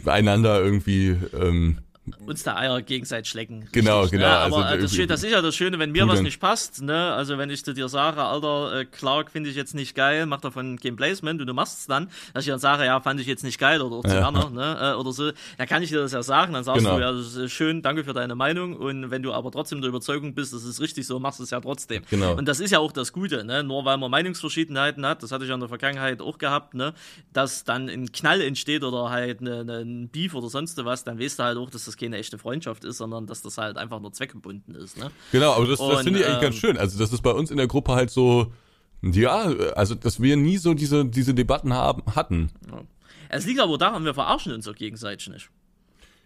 einander irgendwie ähm, uns da Eier gegenseitig schlecken. Genau, Richtig, genau, Ne? Aber also äh, das, Schö- das ist ja das Schöne, wenn mir was nicht passt, ne? Also wenn ich zu dir sage, Alter, äh, Clark finde ich jetzt nicht geil, mach davon kein Placement und du machst es dann, dass ich dann sage, ja, fand ich jetzt nicht geil oder zu Ja. Werner, ne? Äh, oder so, dann kann ich dir das ja sagen, dann sagst Genau. du, ja, das ist schön, danke für deine Meinung und wenn du aber trotzdem der Überzeugung bist, das ist richtig so, machst du es ja trotzdem. Genau. Und das ist ja auch das Gute, ne? Nur weil man Meinungsverschiedenheiten hat, das hatte ich ja in der Vergangenheit auch gehabt, ne? Dass dann ein Knall entsteht oder halt ne, ne, ein Beef oder sonst was, dann weißt du halt auch, dass das keine echte Freundschaft ist, sondern dass das halt einfach nur zweckgebunden ist, ne? Genau, aber das, das finde ich eigentlich ähm, ganz schön. Also das ist bei uns in der Gruppe halt so, ja, also dass wir nie so diese, diese Debatten haben, hatten. Es liegt aber daran, wir verarschen uns auch gegenseitig nicht.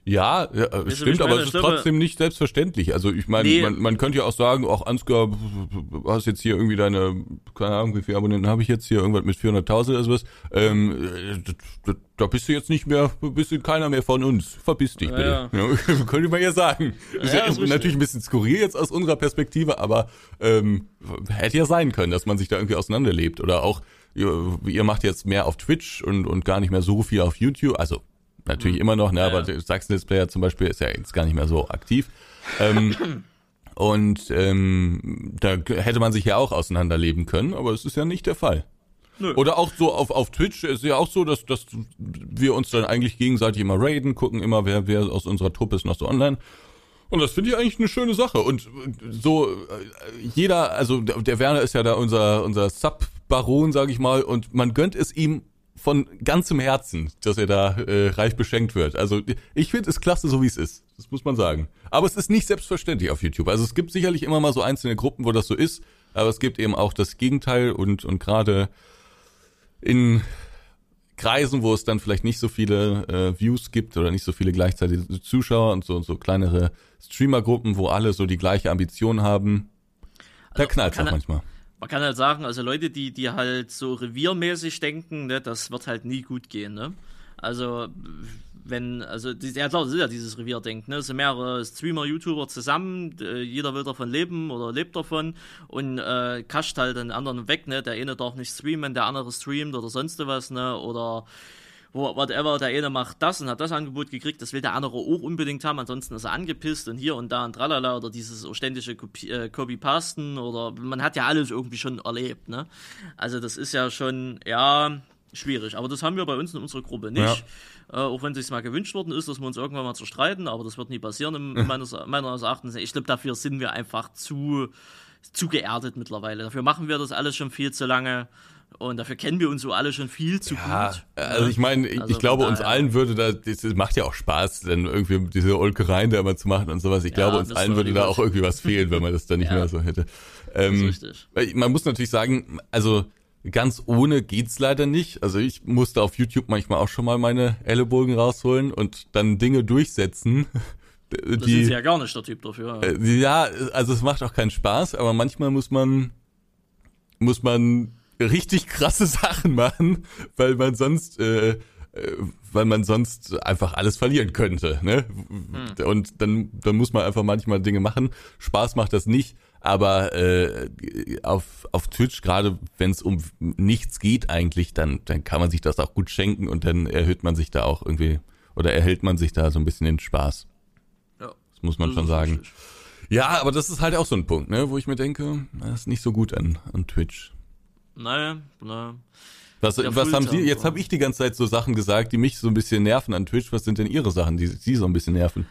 Ja, ja ich stimmt, aber es ist trotzdem nicht selbstverständlich. Also ich meine, Nee. man, man könnte ja auch sagen, auch Ansgar, du hast jetzt hier irgendwie deine, keine Ahnung, wie viele Abonnenten habe ich jetzt hier, irgendwas mit 400.000 oder sowas. Ähm, äh, d- d- da bist du jetzt nicht mehr, bist du keiner mehr von uns. Verpiss dich bitte. Ja. könnte man ja sagen. ist ja, ist richtig. natürlich ein bisschen skurril jetzt aus unserer Perspektive, aber ähm, hätte ja sein können, dass man sich da irgendwie auseinanderlebt. Oder auch, ihr, ihr macht jetzt mehr auf Twitch und, und gar nicht mehr so viel auf YouTube. Also natürlich immer noch, ne, aber Ja. Sachsen Displayer zum Beispiel ist ja jetzt gar nicht mehr so aktiv. Ähm, und ähm, da hätte man sich ja auch auseinanderleben können, aber es ist ja nicht der Fall. Nö. Oder auch so auf, auf Twitch ist ja auch so, dass, dass wir uns dann eigentlich gegenseitig immer raiden, gucken immer, wer, wer aus unserer Truppe ist noch so online. Und das finde ich eigentlich eine schöne Sache. Und so äh, jeder, also der der Werner ist ja da unser, unser Sub-Baron, sag ich mal, und man gönnt es ihm von ganzem Herzen, dass er da äh, reich beschenkt wird. Also ich finde es klasse, so wie es ist. Das muss man sagen. Aber es ist nicht selbstverständlich auf YouTube. Also es gibt sicherlich immer mal so einzelne Gruppen, wo das so ist, aber es gibt eben auch das Gegenteil und, und gerade in Kreisen, wo es dann vielleicht nicht so viele äh, Views gibt oder nicht so viele gleichzeitige Zuschauer und so, so kleinere Streamergruppen, wo alle so die gleiche Ambition haben, da Also, knallt man auch manchmal. Man kann halt sagen, also Leute, die, die halt so reviermäßig denken, ne, das wird halt nie gut gehen, ne? Also, wenn, also, ja klar, das ist ja dieses Revierdenken, ne? Es sind mehrere Streamer, YouTuber zusammen, äh, jeder will davon leben oder lebt davon und äh, kascht halt den anderen weg, ne? Der eine darf nicht streamen, der andere streamt oder sonst was, ne? Oder whatever, der eine macht das und hat das Angebot gekriegt, das will der andere auch unbedingt haben, ansonsten ist er angepisst und hier und da und tralala oder dieses ständige äh, Copy-Pasten oder man hat ja alles irgendwie schon erlebt, ne? Also das ist ja schon, ja, schwierig. Aber das haben wir bei uns in unserer Gruppe nicht. Ja. Äh, auch wenn es mal gewünscht worden ist, dass wir uns irgendwann mal zerstreiten, aber das wird nie passieren, im, meines, meines Erachtens. Ich glaube, dafür sind wir einfach zu, zu geerdet mittlerweile. Dafür machen wir das alles schon viel zu lange. Und dafür kennen wir uns so alle schon viel zu ja, gut. Also ich meine, ich, also ich glaube, uns allen würde da, das macht ja auch Spaß, dann irgendwie diese Olkereien da immer zu machen und sowas. Ich ja, glaube, uns allen würde da auch irgendwie was fehlen, wenn man das dann nicht ja. mehr so hätte. Ähm, richtig. Man muss natürlich sagen, also ganz ohne geht's leider nicht. Also ich musste auf YouTube manchmal auch schon mal meine Ellenbogen rausholen und dann Dinge durchsetzen. Die, das ist ja gar nicht der Typ dafür. Äh, ja, also es macht auch keinen Spaß, aber manchmal muss man muss man richtig krasse Sachen machen, weil man sonst äh, äh, weil man sonst einfach alles verlieren könnte. Ne? Hm. Und dann, dann muss man einfach manchmal Dinge machen. Spaß macht das nicht, aber äh, auf, auf Twitch, gerade wenn es um nichts geht eigentlich, dann, dann kann man sich das auch gut schenken und dann erhöht man sich da auch irgendwie oder erhält man sich da so ein bisschen den Spaß. Ja. Das muss man das schon sagen. Richtig. Ja, aber das ist halt auch so ein Punkt, ne, wo ich mir denke, das ist nicht so gut an, an Twitch. Naja, naja. Was, was haben Sie? Jetzt habe ich die ganze Zeit so Sachen gesagt, die mich so ein bisschen nerven an Twitch. Was sind denn Ihre Sachen, die Sie so ein bisschen nerven?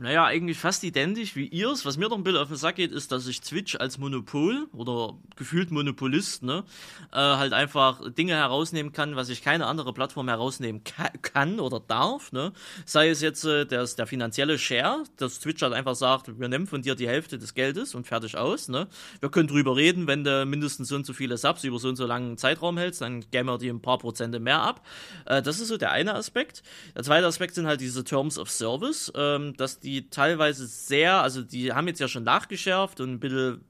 Naja, eigentlich fast identisch wie ihrs. Was mir doch ein bisschen auf den Sack geht, ist, dass ich Twitch als Monopol oder gefühlt Monopolist, ne, äh, halt einfach Dinge herausnehmen kann, was ich keine andere Plattform herausnehmen ka kann oder darf, ne. Sei es jetzt äh, der, der finanzielle Share, dass Twitch halt einfach sagt, wir nehmen von dir die Hälfte des Geldes und fertig aus, ne. Wir können drüber reden, wenn du mindestens so und so viele Subs über so und so langen Zeitraum hältst, dann geben wir dir ein paar Prozente mehr ab. Äh, das ist so der eine Aspekt. Der zweite Aspekt sind halt diese Terms of Service, ähm, dass die teilweise sehr, also die haben jetzt ja schon nachgeschärft und ein bisschen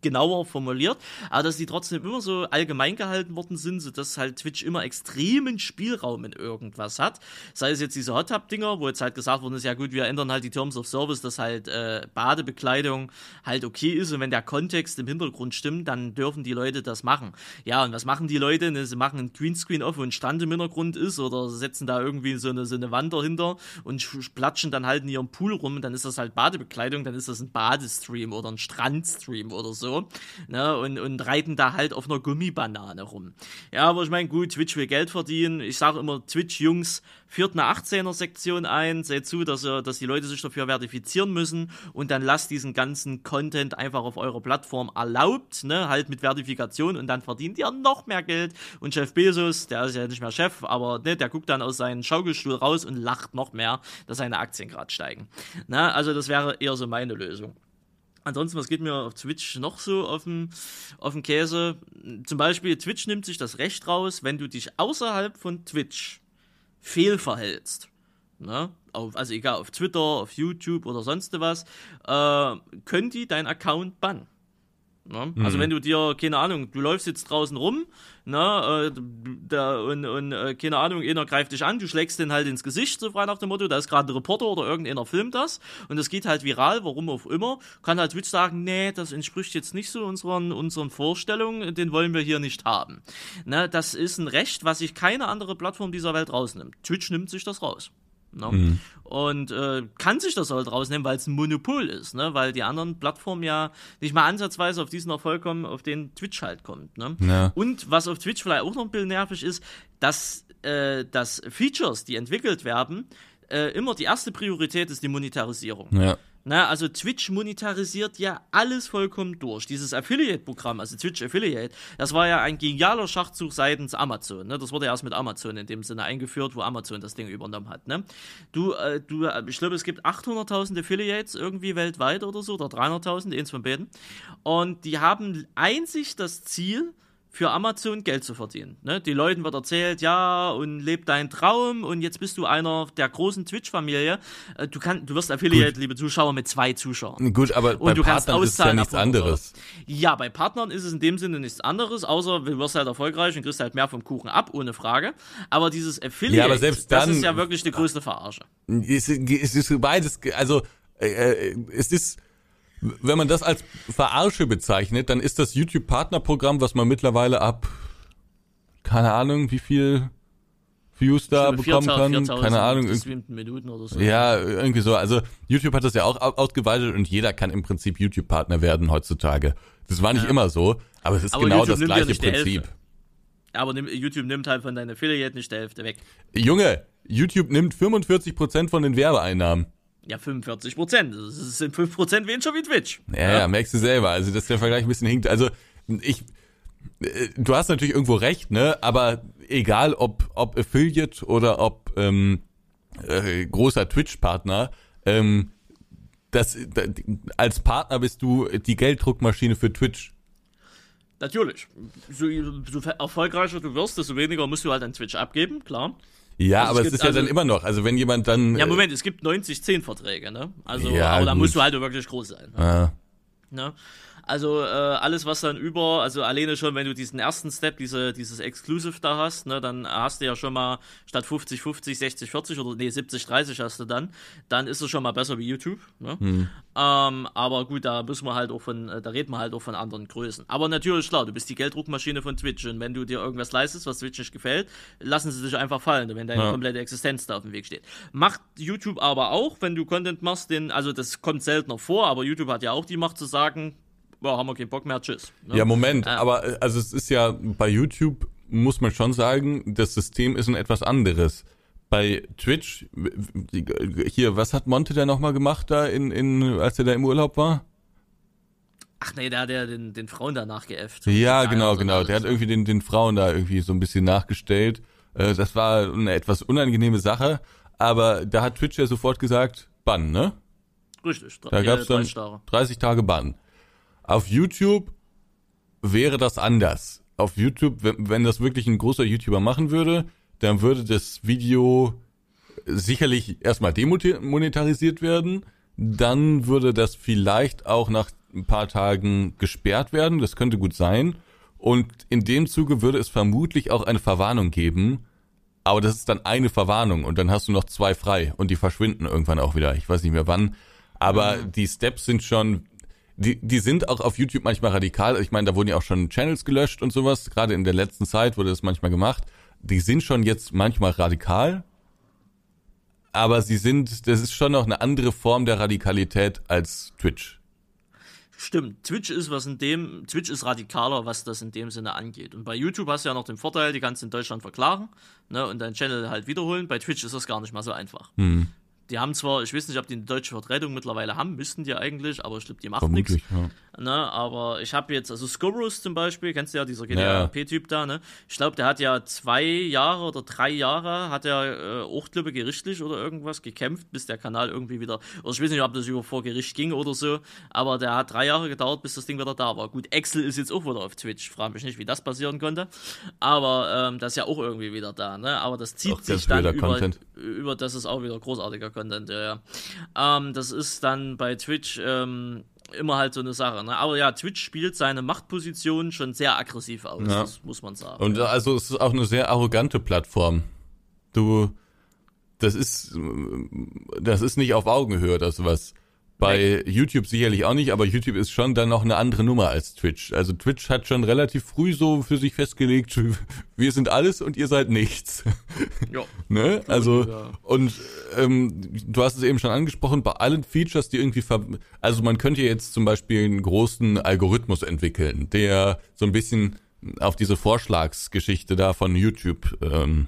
genauer formuliert, aber dass die trotzdem immer so allgemein gehalten worden sind, sodass halt Twitch immer extremen Spielraum in irgendwas hat. Sei es jetzt diese Hot Tub Dinger, wo jetzt halt gesagt worden ist, ja gut, wir ändern halt die Terms of Service, dass halt äh, Badebekleidung halt okay ist und wenn der Kontext im Hintergrund stimmt, dann dürfen die Leute das machen. Ja, und was machen die Leute? Ne, sie machen ein Greenscreen auf, wo ein Stand im Hintergrund ist oder setzen da irgendwie so eine, so eine Wand dahinter und platschen dann halt in ihrem Pool rum, dann ist das halt Badebekleidung, dann ist das ein Badestream oder ein Strandstream oder so. Ne, und, und reiten da halt auf einer Gummibanane rum. Ja, aber ich meine, gut, Twitch will Geld verdienen. Ich sage immer, Twitch-Jungs, führt eine 18er-Sektion ein, seht zu, dass, ihr, dass die Leute sich dafür verifizieren müssen und dann lasst diesen ganzen Content einfach auf eurer Plattform erlaubt, ne, halt mit Verifikation und dann verdient ihr noch mehr Geld. Und Chef Bezos, der ist ja nicht mehr Chef, aber ne, der guckt dann aus seinem Schaukelstuhl raus und lacht noch mehr, dass seine Aktien gerade steigen. Ne, also das wäre eher so meine Lösung. Ansonsten, was geht mir auf Twitch noch so auf den, auf den Käse? Zum Beispiel, Twitch nimmt sich das Recht raus, wenn du dich außerhalb von Twitch fehlverhältst. Ne? Auf, also egal, auf Twitter, auf YouTube oder sonst was, äh, können die deinen Account bannen. Ne? Mhm. Also wenn du dir, keine Ahnung, du läufst jetzt draußen rum, ne, äh, da, und, und äh, keine Ahnung, einer greift dich an, du schlägst den halt ins Gesicht, so frei nach dem Motto, da ist gerade ein Reporter oder irgendeiner filmt das und das geht halt viral, warum auch immer, kann halt Twitch sagen, nee, das entspricht jetzt nicht so unseren, unseren Vorstellungen, den wollen wir hier nicht haben. Ne, das ist ein Recht, was sich keine andere Plattform dieser Welt rausnimmt. Twitch nimmt sich das raus. Ne? Mhm. Und äh, kann sich das halt rausnehmen, weil es ein Monopol ist, ne? weil die anderen Plattformen ja nicht mal ansatzweise auf diesen Erfolg kommen, auf den Twitch halt kommt. Ne? Ja. Und was auf Twitch vielleicht auch noch ein bisschen nervig ist, dass, äh, dass Features, die entwickelt werden, äh, immer die erste Priorität ist die Monetarisierung. Ja. Na, also Twitch monetarisiert ja alles vollkommen durch. Dieses Affiliate-Programm, also Twitch Affiliate, das war ja ein genialer Schachzug seitens Amazon. Ne? Das wurde erst mit Amazon in dem Sinne eingeführt, wo Amazon das Ding übernommen hat. Ne? Du, äh, du, äh, ich glaube, es gibt 800.000 Affiliates irgendwie weltweit oder so, oder 300.000, eins von beiden. Und die haben einzig das Ziel, für Amazon Geld zu verdienen. Ne? Die Leuten wird erzählt, ja, und lebt deinen Traum und jetzt bist du einer der großen Twitch-Familie. Äh, du, kann, du wirst Affiliate, Gut. liebe Zuschauer, mit zwei Zuschauern. Gut, aber und bei Partnern ist es ja nichts anderes. Ja, bei Partnern ist es in dem Sinne nichts anderes, außer du wirst halt erfolgreich und kriegst halt mehr vom Kuchen ab, ohne Frage. Aber dieses Affiliate, ja, aber selbst dann, das ist ja wirklich die größte Verarsche. Es ist beides, also äh, äh, es ist wenn man das als Verarsche bezeichnet, dann ist das YouTube-Partnerprogramm, was man mittlerweile ab, keine Ahnung, wie viel Views da bekommen kann, keine Ahnung. Minuten oder so. Ja, irgendwie so. Also YouTube hat das ja auch ausgeweitet und jeder kann im Prinzip YouTube-Partner werden heutzutage. Das war nicht ja. immer so, aber es ist aber genau YouTube das gleiche Prinzip. Aber YouTube nimmt halt von deinen Affiliate nicht der Hälfte weg. Junge, YouTube nimmt 45% von den Werbeeinnahmen. Ja, 45 Prozent. Das sind 5 Prozent weniger wie Twitch. Ja, ja, merkst du selber. Also, dass der Vergleich ein bisschen hinkt. Also, ich, äh, du hast natürlich irgendwo recht, ne? Aber egal ob, ob Affiliate oder ob ähm, äh, großer Twitch-Partner, ähm, das, da, als Partner bist du die Gelddruckmaschine für Twitch. Natürlich. So, so erfolgreicher du wirst, desto weniger musst du halt an Twitch abgeben, klar. Ja, also aber es, es ist ja also, dann immer noch, also wenn jemand dann. Ja, Moment, es gibt 90-10 Verträge, ne? Also, ja, aber da musst du halt wirklich groß sein. Ne? Ja. Ne? Also äh, alles, was dann über, also alleine schon, wenn du diesen ersten Step, diese, dieses Exclusive da hast, ne, dann hast du ja schon mal statt 50, 50, 60, 40 oder nee, 70, 30 hast du dann, dann ist es schon mal besser wie YouTube. Ne? Hm. Ähm, aber gut, da müssen wir halt auch von, äh, da reden wir halt auch von anderen Größen. Aber natürlich, klar, du bist die Gelddruckmaschine von Twitch und wenn du dir irgendwas leistest, was Twitch nicht gefällt, lassen sie dich einfach fallen, wenn deine ja. komplette Existenz da auf dem Weg steht. Macht YouTube aber auch, wenn du Content machst, den, also das kommt seltener vor, aber YouTube hat ja auch die Macht zu sagen, boah, haben wir keinen Bock mehr, tschüss. Ne? Ja, Moment, äh, aber äh, also es ist ja bei YouTube, muss man schon sagen, das System ist ein etwas anderes. Bei Twitch, hier, was hat Monte da nochmal gemacht da, in, in, als er da im Urlaub war? Ach nee, der hat ja den, den Frauen da nachgeäfft. Ja, genau, genau. Der hat irgendwie den, den Frauen da irgendwie so ein bisschen nachgestellt. Äh, das war eine etwas unangenehme Sache, aber da hat Twitch ja sofort gesagt, Bann, ne? Richtig. Da gab es dann 30 Tage Bann. Auf YouTube wäre das anders. Auf YouTube, wenn, wenn das wirklich ein großer YouTuber machen würde, dann würde das Video sicherlich erstmal demonetarisiert werden. Dann würde das vielleicht auch nach ein paar Tagen gesperrt werden. Das könnte gut sein. Und in dem Zuge würde es vermutlich auch eine Verwarnung geben. Aber das ist dann eine Verwarnung und dann hast du noch zwei frei und die verschwinden irgendwann auch wieder. Ich weiß nicht mehr wann. Aber mhm. die Steps sind schon die, die sind auch auf YouTube manchmal radikal. Ich meine, da wurden ja auch schon Channels gelöscht und sowas. Gerade in der letzten Zeit wurde das manchmal gemacht. Die sind schon jetzt manchmal radikal. Aber sie sind, das ist schon noch eine andere Form der Radikalität als Twitch. Stimmt, Twitch ist was in dem, Twitch ist radikaler, was das in dem Sinne angeht. Und bei YouTube hast du ja noch den Vorteil, die kannst du in Deutschland verklagen, ne, und deinen Channel halt wiederholen. Bei Twitch ist das gar nicht mal so einfach. Hm. Die haben zwar, ich weiß nicht, ob die eine deutsche Vertretung mittlerweile haben, müssten die eigentlich, aber ich glaube, die machen nichts. Ja. Ne, aber ich habe jetzt, also Scorus zum Beispiel, kennst du ja, dieser GDP-Typ da, ne? Ich glaube, der hat ja zwei Jahre oder drei Jahre, hat er äh, auch, glaube gerichtlich oder irgendwas gekämpft, bis der Kanal irgendwie wieder, oder ich weiß nicht, ob das über vor Gericht ging oder so, aber der hat drei Jahre gedauert, bis das Ding wieder da war. Gut, Excel ist jetzt auch wieder auf Twitch, frage mich nicht, wie das passieren konnte, aber ähm, das ist ja auch irgendwie wieder da, ne? Aber das zieht auch sich dann über, über, das ist auch wieder großartiger Content, ja, ja. Ähm, das ist dann bei Twitch, ähm, immer halt so eine Sache. Ne? Aber ja, Twitch spielt seine Machtposition schon sehr aggressiv aus, ja. das muss man sagen. Und also es ist auch eine sehr arrogante Plattform. Du, das ist, das ist nicht auf Augenhöhe, das was. Bei nee. YouTube sicherlich auch nicht, aber YouTube ist schon dann noch eine andere Nummer als Twitch. Also Twitch hat schon relativ früh so für sich festgelegt, wir sind alles und ihr seid nichts. Ja. ne? Also und ähm, du hast es eben schon angesprochen, bei allen Features, die irgendwie ver also man könnte jetzt zum Beispiel einen großen Algorithmus entwickeln, der so ein bisschen auf diese Vorschlagsgeschichte da von YouTube ähm,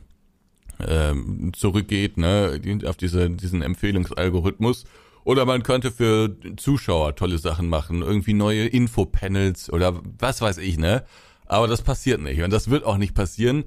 ähm, zurückgeht, ne, auf diese, diesen Empfehlungsalgorithmus oder man könnte für Zuschauer tolle Sachen machen, irgendwie neue Infopanels oder was weiß ich, ne? Aber das passiert nicht und das wird auch nicht passieren.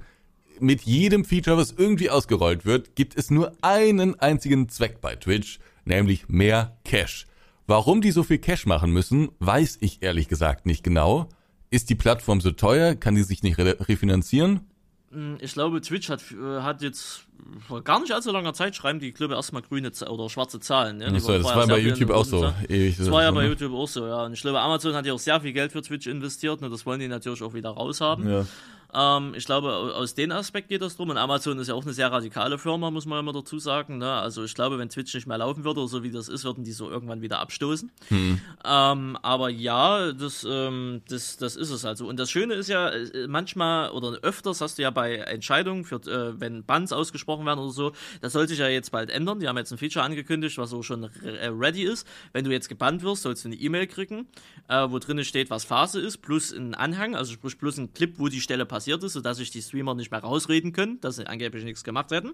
Mit jedem Feature, was irgendwie ausgerollt wird, gibt es nur einen einzigen Zweck bei Twitch, nämlich mehr Cash. Warum die so viel Cash machen müssen, weiß ich ehrlich gesagt nicht genau. Ist die Plattform so teuer? Kann die sich nicht refinanzieren? Hm, ich glaube, Twitch hat, äh, hat jetzt vor gar nicht allzu langer Zeit schreiben die, glaube erstmal grüne oder schwarze Zahlen. Ne? Das, das war bei YouTube auch so. Ewig das war ja bei YouTube auch so, ja. Und ich glaube, Amazon hat ja auch sehr viel Geld für Twitch investiert, ne? das wollen die natürlich auch wieder raushaben. Ja. Ähm, ich glaube, aus dem Aspekt geht das drum. Und Amazon ist ja auch eine sehr radikale Firma, muss man immer dazu sagen. Ne? Also ich glaube, wenn Twitch nicht mehr laufen würde, oder so wie das ist, würden die so irgendwann wieder abstoßen. Hm. Ähm, aber ja, das, ähm, das, das ist es also. Und das Schöne ist ja, äh, manchmal oder öfters hast du ja bei Entscheidungen, für, äh, wenn Bans ausgesprochen werden oder so, das soll sich ja jetzt bald ändern. Die haben jetzt ein Feature angekündigt, was so schon äh, ready ist. Wenn du jetzt gebannt wirst, sollst du eine E-Mail kriegen, äh, wo drin steht, was Phase ist, plus ein Anhang, also sprich plus ein Clip, wo die Stelle passiert passiert ist, sodass sich die Streamer nicht mehr rausreden können, dass sie angeblich nichts gemacht hätten. Äh,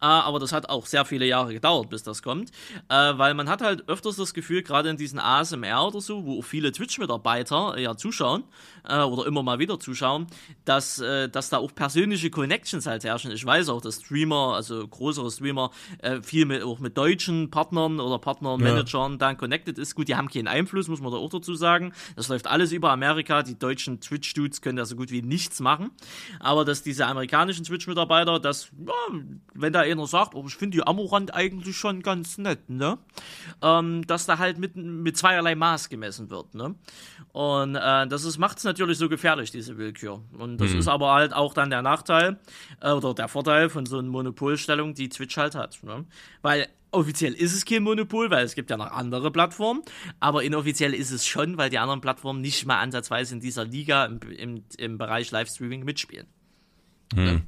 aber das hat auch sehr viele Jahre gedauert, bis das kommt, äh, weil man hat halt öfters das Gefühl, gerade in diesen ASMR oder so, wo viele Twitch-Mitarbeiter ja zuschauen äh, oder immer mal wieder zuschauen, dass, äh, dass da auch persönliche Connections halt herrschen. Ich weiß auch, dass Streamer, also größere Streamer, äh, viel mit, auch mit deutschen Partnern oder Partnermanagern ja. dann connected ist. Gut, die haben keinen Einfluss, muss man da auch dazu sagen. Das läuft alles über Amerika. Die deutschen Twitch-Dudes können da so gut wie nichts machen. Aber dass diese amerikanischen Twitch-Mitarbeiter, dass, ja, wenn da einer sagt, oh, ich finde die Amorant eigentlich schon ganz nett, ne? Ähm, dass da halt mit, mit zweierlei Maß gemessen wird, ne? Und äh, das macht es natürlich so gefährlich, diese Willkür. Und das mhm. ist aber halt auch dann der Nachteil äh, oder der Vorteil von so einer Monopolstellung, die Twitch halt hat. Ne? Weil offiziell ist es kein Monopol, weil es gibt ja noch andere Plattformen, aber inoffiziell ist es schon, weil die anderen Plattformen nicht mal ansatzweise in dieser Liga im, im, im Bereich Livestreaming mitspielen. Ja.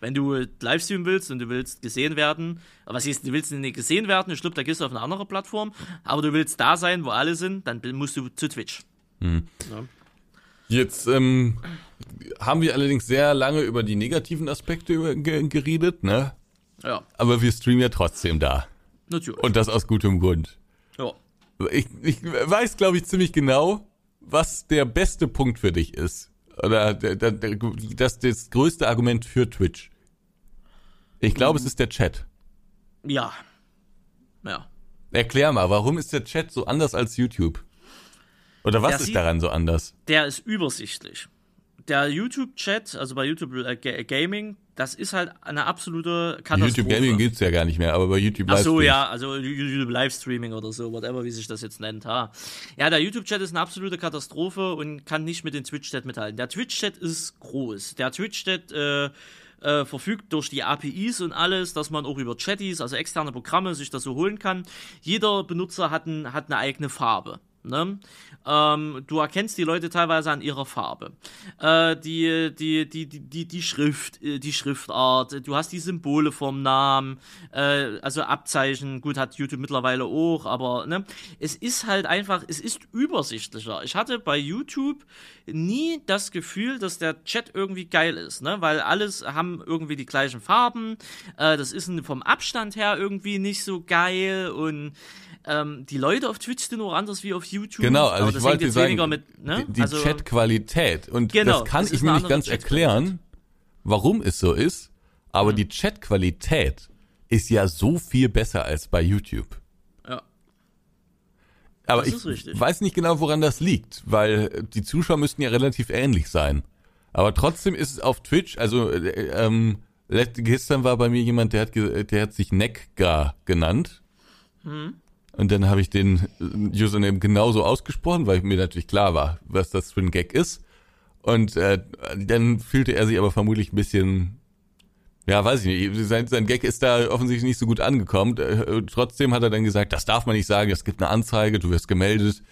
Wenn du Livestreamen willst und du willst gesehen werden, was heißt, du willst nicht gesehen werden, ich glaube, da gehst du auf eine andere Plattform, aber du willst da sein, wo alle sind, dann musst du zu Twitch. Mhm. Ja. Jetzt ähm, haben wir allerdings sehr lange über die negativen Aspekte geredet, ne? Ja. Aber wir streamen ja trotzdem da. Natürlich. Und das aus gutem Grund. Ja. Ich, ich weiß, glaube ich, ziemlich genau, was der beste Punkt für dich ist. Oder das, das größte Argument für Twitch. Ich glaube, mhm. es ist der Chat. Ja. Ja. Erklär mal, warum ist der Chat so anders als YouTube? Oder was der ist daran so anders? Der ist übersichtlich. Der YouTube-Chat, also bei YouTube äh, Gaming, das ist halt eine absolute Katastrophe. YouTube Gaming gibt's ja gar nicht mehr, aber bei YouTube Ach so, ja, also YouTube Livestreaming oder so, whatever, wie sich das jetzt nennt. Ha. Ja, der YouTube-Chat ist eine absolute Katastrophe und kann nicht mit dem Twitch-Chat mithalten. Der Twitch-Chat ist groß. Der Twitch-Chat äh, äh, verfügt durch die APIs und alles, dass man auch über Chatties, also externe Programme, sich das so holen kann. Jeder Benutzer hat, ein, hat eine eigene Farbe. Ne? Ähm, du erkennst die Leute teilweise an ihrer Farbe. Äh, die, die, die, die, die Schrift, äh, die Schriftart, du hast die Symbole vom Namen, äh, also Abzeichen, gut, hat YouTube mittlerweile auch, aber ne, es ist halt einfach, es ist übersichtlicher. Ich hatte bei YouTube nie das Gefühl, dass der Chat irgendwie geil ist, ne? Weil alles haben irgendwie die gleichen Farben. Äh, das ist vom Abstand her irgendwie nicht so geil und ähm, die Leute auf Twitch sind auch anders wie auf YouTube. Genau, also ich wollte sagen, mit, ne? die, die also, Chat-Qualität. Und genau, das kann ich mir nicht ganz erklären, warum es so ist, aber mhm. die Chat-Qualität ist ja so viel besser als bei YouTube. Ja. Aber das ich weiß nicht genau, woran das liegt, weil die Zuschauer müssten ja relativ ähnlich sein. Aber trotzdem ist es auf Twitch, also äh, ähm, gestern war bei mir jemand, der hat, der hat sich Neckgar genannt. Mhm. Und dann habe ich den äh, Username genauso ausgesprochen, weil mir natürlich klar war, was das für ein Gag ist. Und äh, dann fühlte er sich aber vermutlich ein bisschen, ja, weiß ich nicht, sein, sein Gag ist da offensichtlich nicht so gut angekommen. Äh, trotzdem hat er dann gesagt, das darf man nicht sagen, es gibt eine Anzeige, du wirst gemeldet.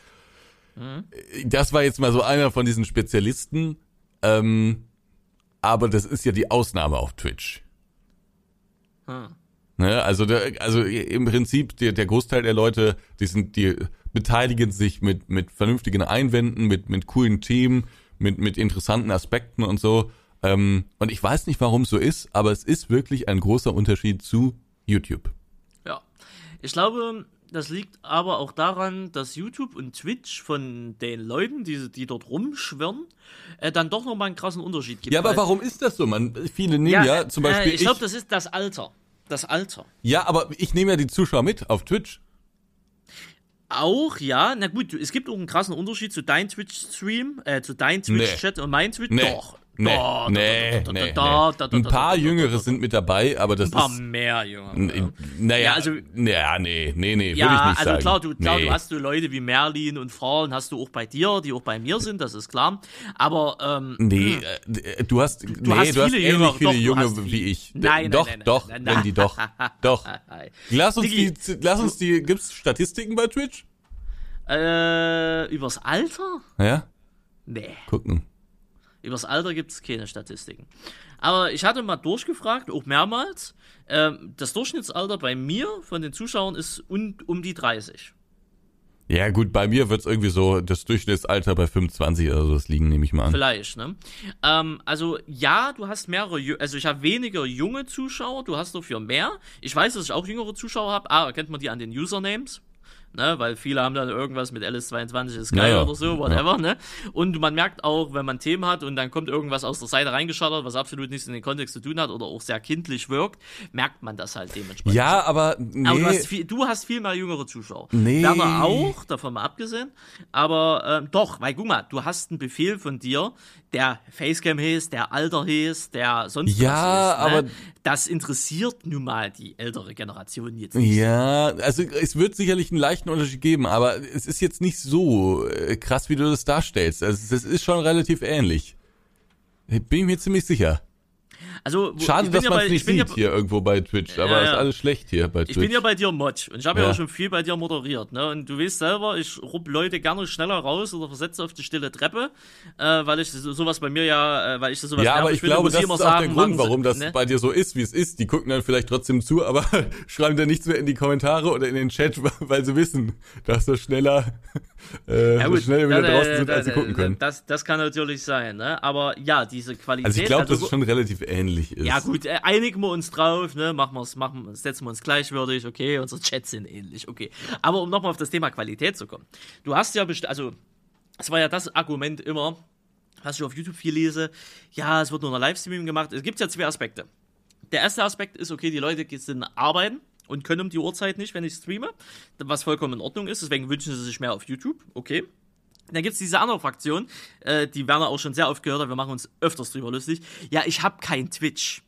Mhm. Das war jetzt mal so einer von diesen Spezialisten. Ähm, aber das ist ja die Ausnahme auf Twitch. Hm. Ne? Also, der, also im Prinzip der, der Großteil der Leute, die sind, die beteiligen sich mit mit vernünftigen Einwänden, mit mit coolen Themen, mit mit interessanten Aspekten und so. Ähm, und ich weiß nicht, warum es so ist, aber es ist wirklich ein großer Unterschied zu YouTube. Ja, ich glaube, das liegt aber auch daran, dass YouTube und Twitch von den Leuten, die, die dort rumschwirren, äh, dann doch nochmal einen krassen Unterschied gibt. Ja, aber warum ist das so? Man, viele nehmen ja, ja zum Beispiel. Äh, ich glaube, das ist das Alter das Alter. Ja, aber ich nehme ja die Zuschauer mit auf Twitch. Auch, ja. Na gut, es gibt auch einen krassen Unterschied zu deinem Twitch-Stream, äh, zu deinem Twitch-Chat nee. und meinem Twitch. Nee. Doch. Nee, da, nee, da, nee, da, nee. Ein paar Jüngere sind mit dabei, aber das ist... Ein paar ist, mehr Jüngere. Naja, ja, also... Ja, nee, nee, nee, ja, würde ich nicht also sagen. klar, du, klar nee. du hast du Leute wie Merlin und Frauen hast du auch bei dir, die auch bei mir sind, das ist klar. Aber, ähm... Nee, hm. äh, du hast... Du nee, hast du viele hast ähnlich viele Junge wie ich. Nein, doch, nein, nein, doch, nein, wenn die doch. Doch. Lass uns die, lass uns die, gibt's Statistiken bei Twitch? Äh, übers Alter? Ja? Nee. Gucken. Übers Alter gibt es keine Statistiken. Aber ich hatte mal durchgefragt, auch mehrmals. Ähm, das Durchschnittsalter bei mir von den Zuschauern ist um, um die 30. Ja, gut, bei mir wird's irgendwie so das Durchschnittsalter bei 25 oder so das liegen, nehme ich mal an. Vielleicht, ne? Ähm, also ja, du hast mehrere, also ich habe weniger junge Zuschauer, du hast dafür mehr. Ich weiß, dass ich auch jüngere Zuschauer habe. Ah, erkennt man die an den Usernames? Ne, weil viele haben dann irgendwas mit LS22 ist geil Ja, ja. oder so, whatever, ne? Und man merkt auch, wenn man Themen hat und dann kommt irgendwas aus der Seite reingeschattert, was absolut nichts in den Kontext zu tun hat oder auch sehr kindlich wirkt, merkt man das halt dementsprechend. Ja, aber nee. Aber du hast, viel, du hast viel mehr jüngere Zuschauer. Nee. Werner auch, davon mal abgesehen. Aber ähm, doch, weil guck mal, du hast einen Befehl von dir, der Facecam hieß, der Alter hieß, der sonst Ja, was hieß. Ne? aber- Das interessiert nun mal die ältere Generation jetzt nicht. Ja, also es wird sicherlich einen leichten Unterschied geben, aber es ist jetzt nicht so äh, krass, wie du das darstellst. Also das ist schon relativ ähnlich. Bin ich mir ziemlich sicher. Also, Schade, dass ja man es ich nicht bin ja sieht hier irgendwo bei Twitch, aber Ja, ist alles schlecht hier bei Twitch. Ich bin ja bei dir Mod und ich habe ja. Auch schon viel bei dir moderiert, ne? Und du weißt selber, ich rupp Leute gerne schneller raus oder versetze auf die stille Treppe, äh, weil ich so- sowas bei mir ja, äh, weil ich das sowas ja, aber ich finde, glaube, das immer ist auch der sagen, Grund, machen sie- warum das ne? bei dir so ist, wie es ist. Die gucken dann vielleicht trotzdem zu, aber schreiben dann nichts mehr in die Kommentare oder in den Chat, weil sie wissen, dass sie schneller, äh, Ja, so schnell wieder da- draußen da- sind, als sie gucken können. Das, das kann natürlich sein, ne? Aber ja, diese Qualität. Also ich glaube, dass so- es schon relativ ähnlich ist. Ja gut, äh, einigen wir uns drauf, ne? Machen wir's, machen, setzen wir uns gleichwürdig, okay, unsere Chats sind ähnlich, okay. Aber um nochmal auf das Thema Qualität zu kommen. Du hast ja best also es war ja das Argument immer, was ich auf YouTube viel lese, ja, es wird nur noch Livestreaming gemacht. Es gibt ja zwei Aspekte. Der erste Aspekt ist, okay, die Leute sind arbeiten und können um die Uhrzeit nicht, wenn ich streame, was vollkommen in Ordnung ist, deswegen wünschen sie sich mehr auf YouTube, okay. Dann gibt's diese andere Fraktion, äh, die Werner auch schon sehr oft gehört hat, wir machen uns öfters drüber lustig. Ja, ich habe kein Twitch.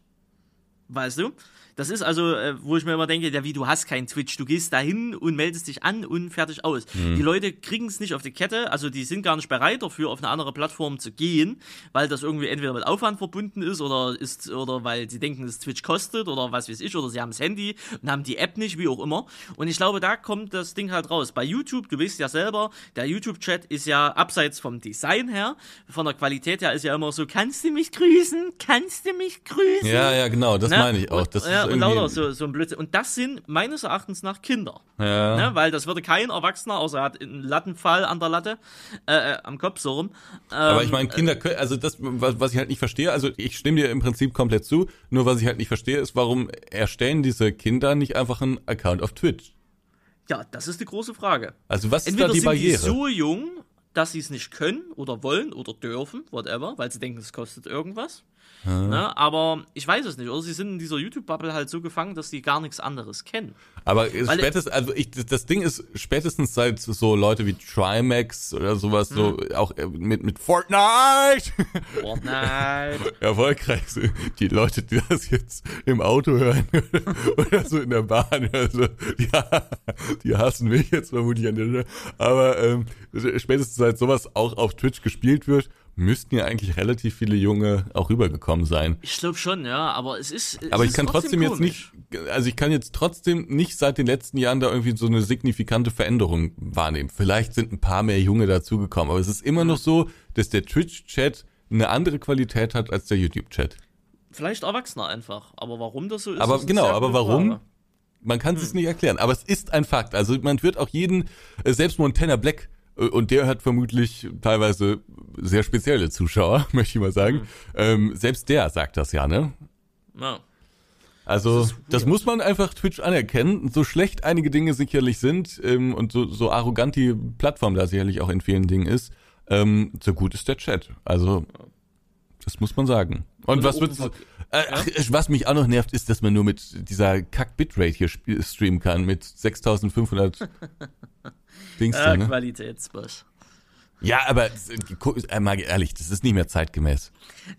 Weißt du? Das ist also, äh, wo ich mir immer denke, ja, wie, du hast kein Twitch. Du gehst dahin und meldest dich an und fertig aus. Die Leute kriegen es nicht auf die Kette, also die sind gar nicht bereit dafür, auf eine andere Plattform zu gehen, weil das irgendwie entweder mit Aufwand verbunden ist oder ist, oder weil sie denken, dass Twitch kostet oder was weiß ich, oder sie haben das Handy und haben die App nicht, wie auch immer. Und ich glaube, da kommt das Ding halt raus. Bei YouTube, du weißt ja selber, der YouTube-Chat ist ja abseits vom Design her, von der Qualität her ist ja immer so, kannst du mich grüßen? Kannst du mich grüßen? Ja, ja, genau, das Ne? meine ich auch. Und, Das ja, ist und lauter so, so ein Blödsinn. Und das sind meines Erachtens nach Kinder. ja. Ne? Weil das würde kein Erwachsener, außer er hat einen Lattenfall an der Latte, äh, äh, am Kopf so rum. Ähm, Aber ich meine, Kinder können, also das, was, was ich halt nicht verstehe, also ich stimme dir im Prinzip komplett zu, nur was ich halt nicht verstehe, ist, warum erstellen diese Kinder nicht einfach einen Account auf Twitch? ja, das ist die große Frage. Also was ist Entweder da die sind die Barriere? so jung, dass sie es nicht können oder wollen oder dürfen, whatever, weil sie denken, es kostet irgendwas. Ne? Aber ich weiß es nicht. Oder sie sind in dieser YouTube-Bubble halt so gefangen, dass sie gar nichts anderes kennen. Aber spätestens, also ich, das Ding ist spätestens seit so Leute wie Trimax oder sowas, so Hm. auch äh, mit, mit Fortnite Fortnite. erfolgreich sind, die Leute, die das jetzt im Auto hören oder so in der Bahn, also, ja, die hassen mich jetzt vermutlich an der Stelle. Aber ähm, spätestens seit sowas auch auf Twitch gespielt wird, müssten ja eigentlich relativ viele Junge auch rübergekommen sein. Ich glaube schon, ja, aber es ist. Es Aber ich ist kann trotzdem jetzt komisch. nicht, also ich kann jetzt trotzdem nicht seit den letzten Jahren da irgendwie so eine signifikante Veränderung wahrnehmen. Vielleicht sind ein paar mehr Junge dazugekommen, aber es ist immer noch so, dass der Twitch-Chat eine andere Qualität hat als der YouTube-Chat. Vielleicht Erwachsener einfach. Aber warum das so ist. Aber ist genau, aber warum? Frage. Man kann Hm. es nicht erklären, aber es ist ein Fakt. Also man wird auch jeden, äh, selbst Montana Black, und der hat vermutlich teilweise sehr spezielle Zuschauer, möchte ich mal sagen. Hm. Ähm, selbst der sagt das ja, ne? Ja. Also Das das, muss man einfach Twitch anerkennen. So schlecht einige Dinge sicherlich sind ähm, und so, so arrogant die Plattform da sicherlich auch in vielen Dingen ist, ähm, so gut ist der Chat. Also das muss man sagen. Und, Und was Talk. äh, ach, was mich auch noch nervt, ist, dass man nur mit dieser Kack-Bitrate hier sp- streamen kann mit 6500 Dings da, Äh, ne? Qualitätsboss. Ja, aber äh, äh, mal ehrlich, das ist nicht mehr zeitgemäß.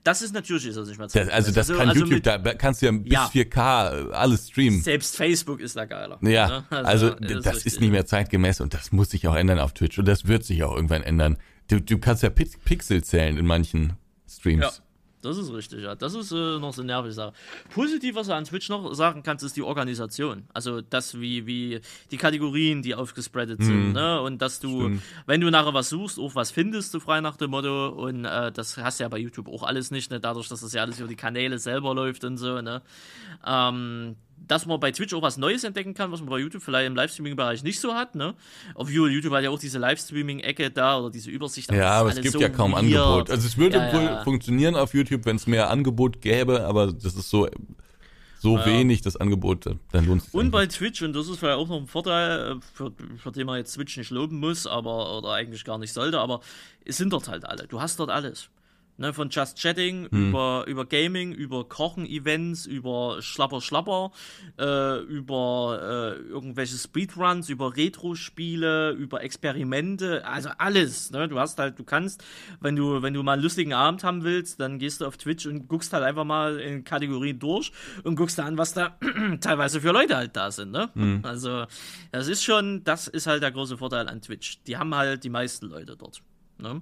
Das ist natürlich ist das nicht mehr Das, also das kann YouTube, mit- da kannst du ja bis Ja. 4K alles streamen. Selbst Facebook ist da geiler. Ja, ne? also, ist das richtig. ist nicht mehr zeitgemäß und das muss sich auch ändern auf Twitch und das wird sich auch irgendwann ändern. Du, du kannst ja Pix Pixel zählen in manchen Streams. Ja, das ist richtig, ja. Das ist äh, noch so eine nervige Sache. Positiv, was du an Twitch noch sagen kannst, ist die Organisation. Also das, wie, wie die Kategorien, die aufgespreadet sind, ne? Und dass du. Stimmt. wenn du nachher was suchst, auch was findest du frei nach dem Motto. Und äh, das hast du ja bei YouTube auch alles nicht, ne? Dadurch, dass das ja alles über die Kanäle selber läuft und so, ne? Ähm, dass man bei Twitch auch was Neues entdecken kann, was man bei YouTube vielleicht im Livestreaming-Bereich nicht so hat. Ne? Auf YouTube hat ja auch diese Livestreaming-Ecke da oder diese Übersicht. Ja, aber es gibt so ja kaum weird. Angebot. Also es würde ja, wohl ja. funktionieren auf YouTube, wenn es mehr Angebot gäbe, aber das ist so so ja. wenig das Angebot, dann lohnt es sich. Und bei Twitch, und das ist vielleicht auch noch ein Vorteil, äh, für, für den man jetzt Twitch nicht loben muss, aber oder eigentlich gar nicht sollte, aber es sind dort halt alle. Du hast dort alles. Ne, von Just Chatting hm. über, über Gaming, über Kochen-Events, über Schlapper Schlapper, äh, über äh, irgendwelche Speedruns, über Retro-Spiele, über Experimente, also alles. Ne? Du hast halt, du kannst, wenn du, wenn du mal einen lustigen Abend haben willst, dann gehst du auf Twitch und guckst halt einfach mal in Kategorien durch und guckst da an, was da teilweise für Leute halt da sind. Ne? Hm. Also, das ist schon, das ist halt der große Vorteil an Twitch. Die haben halt die meisten Leute dort. Ne?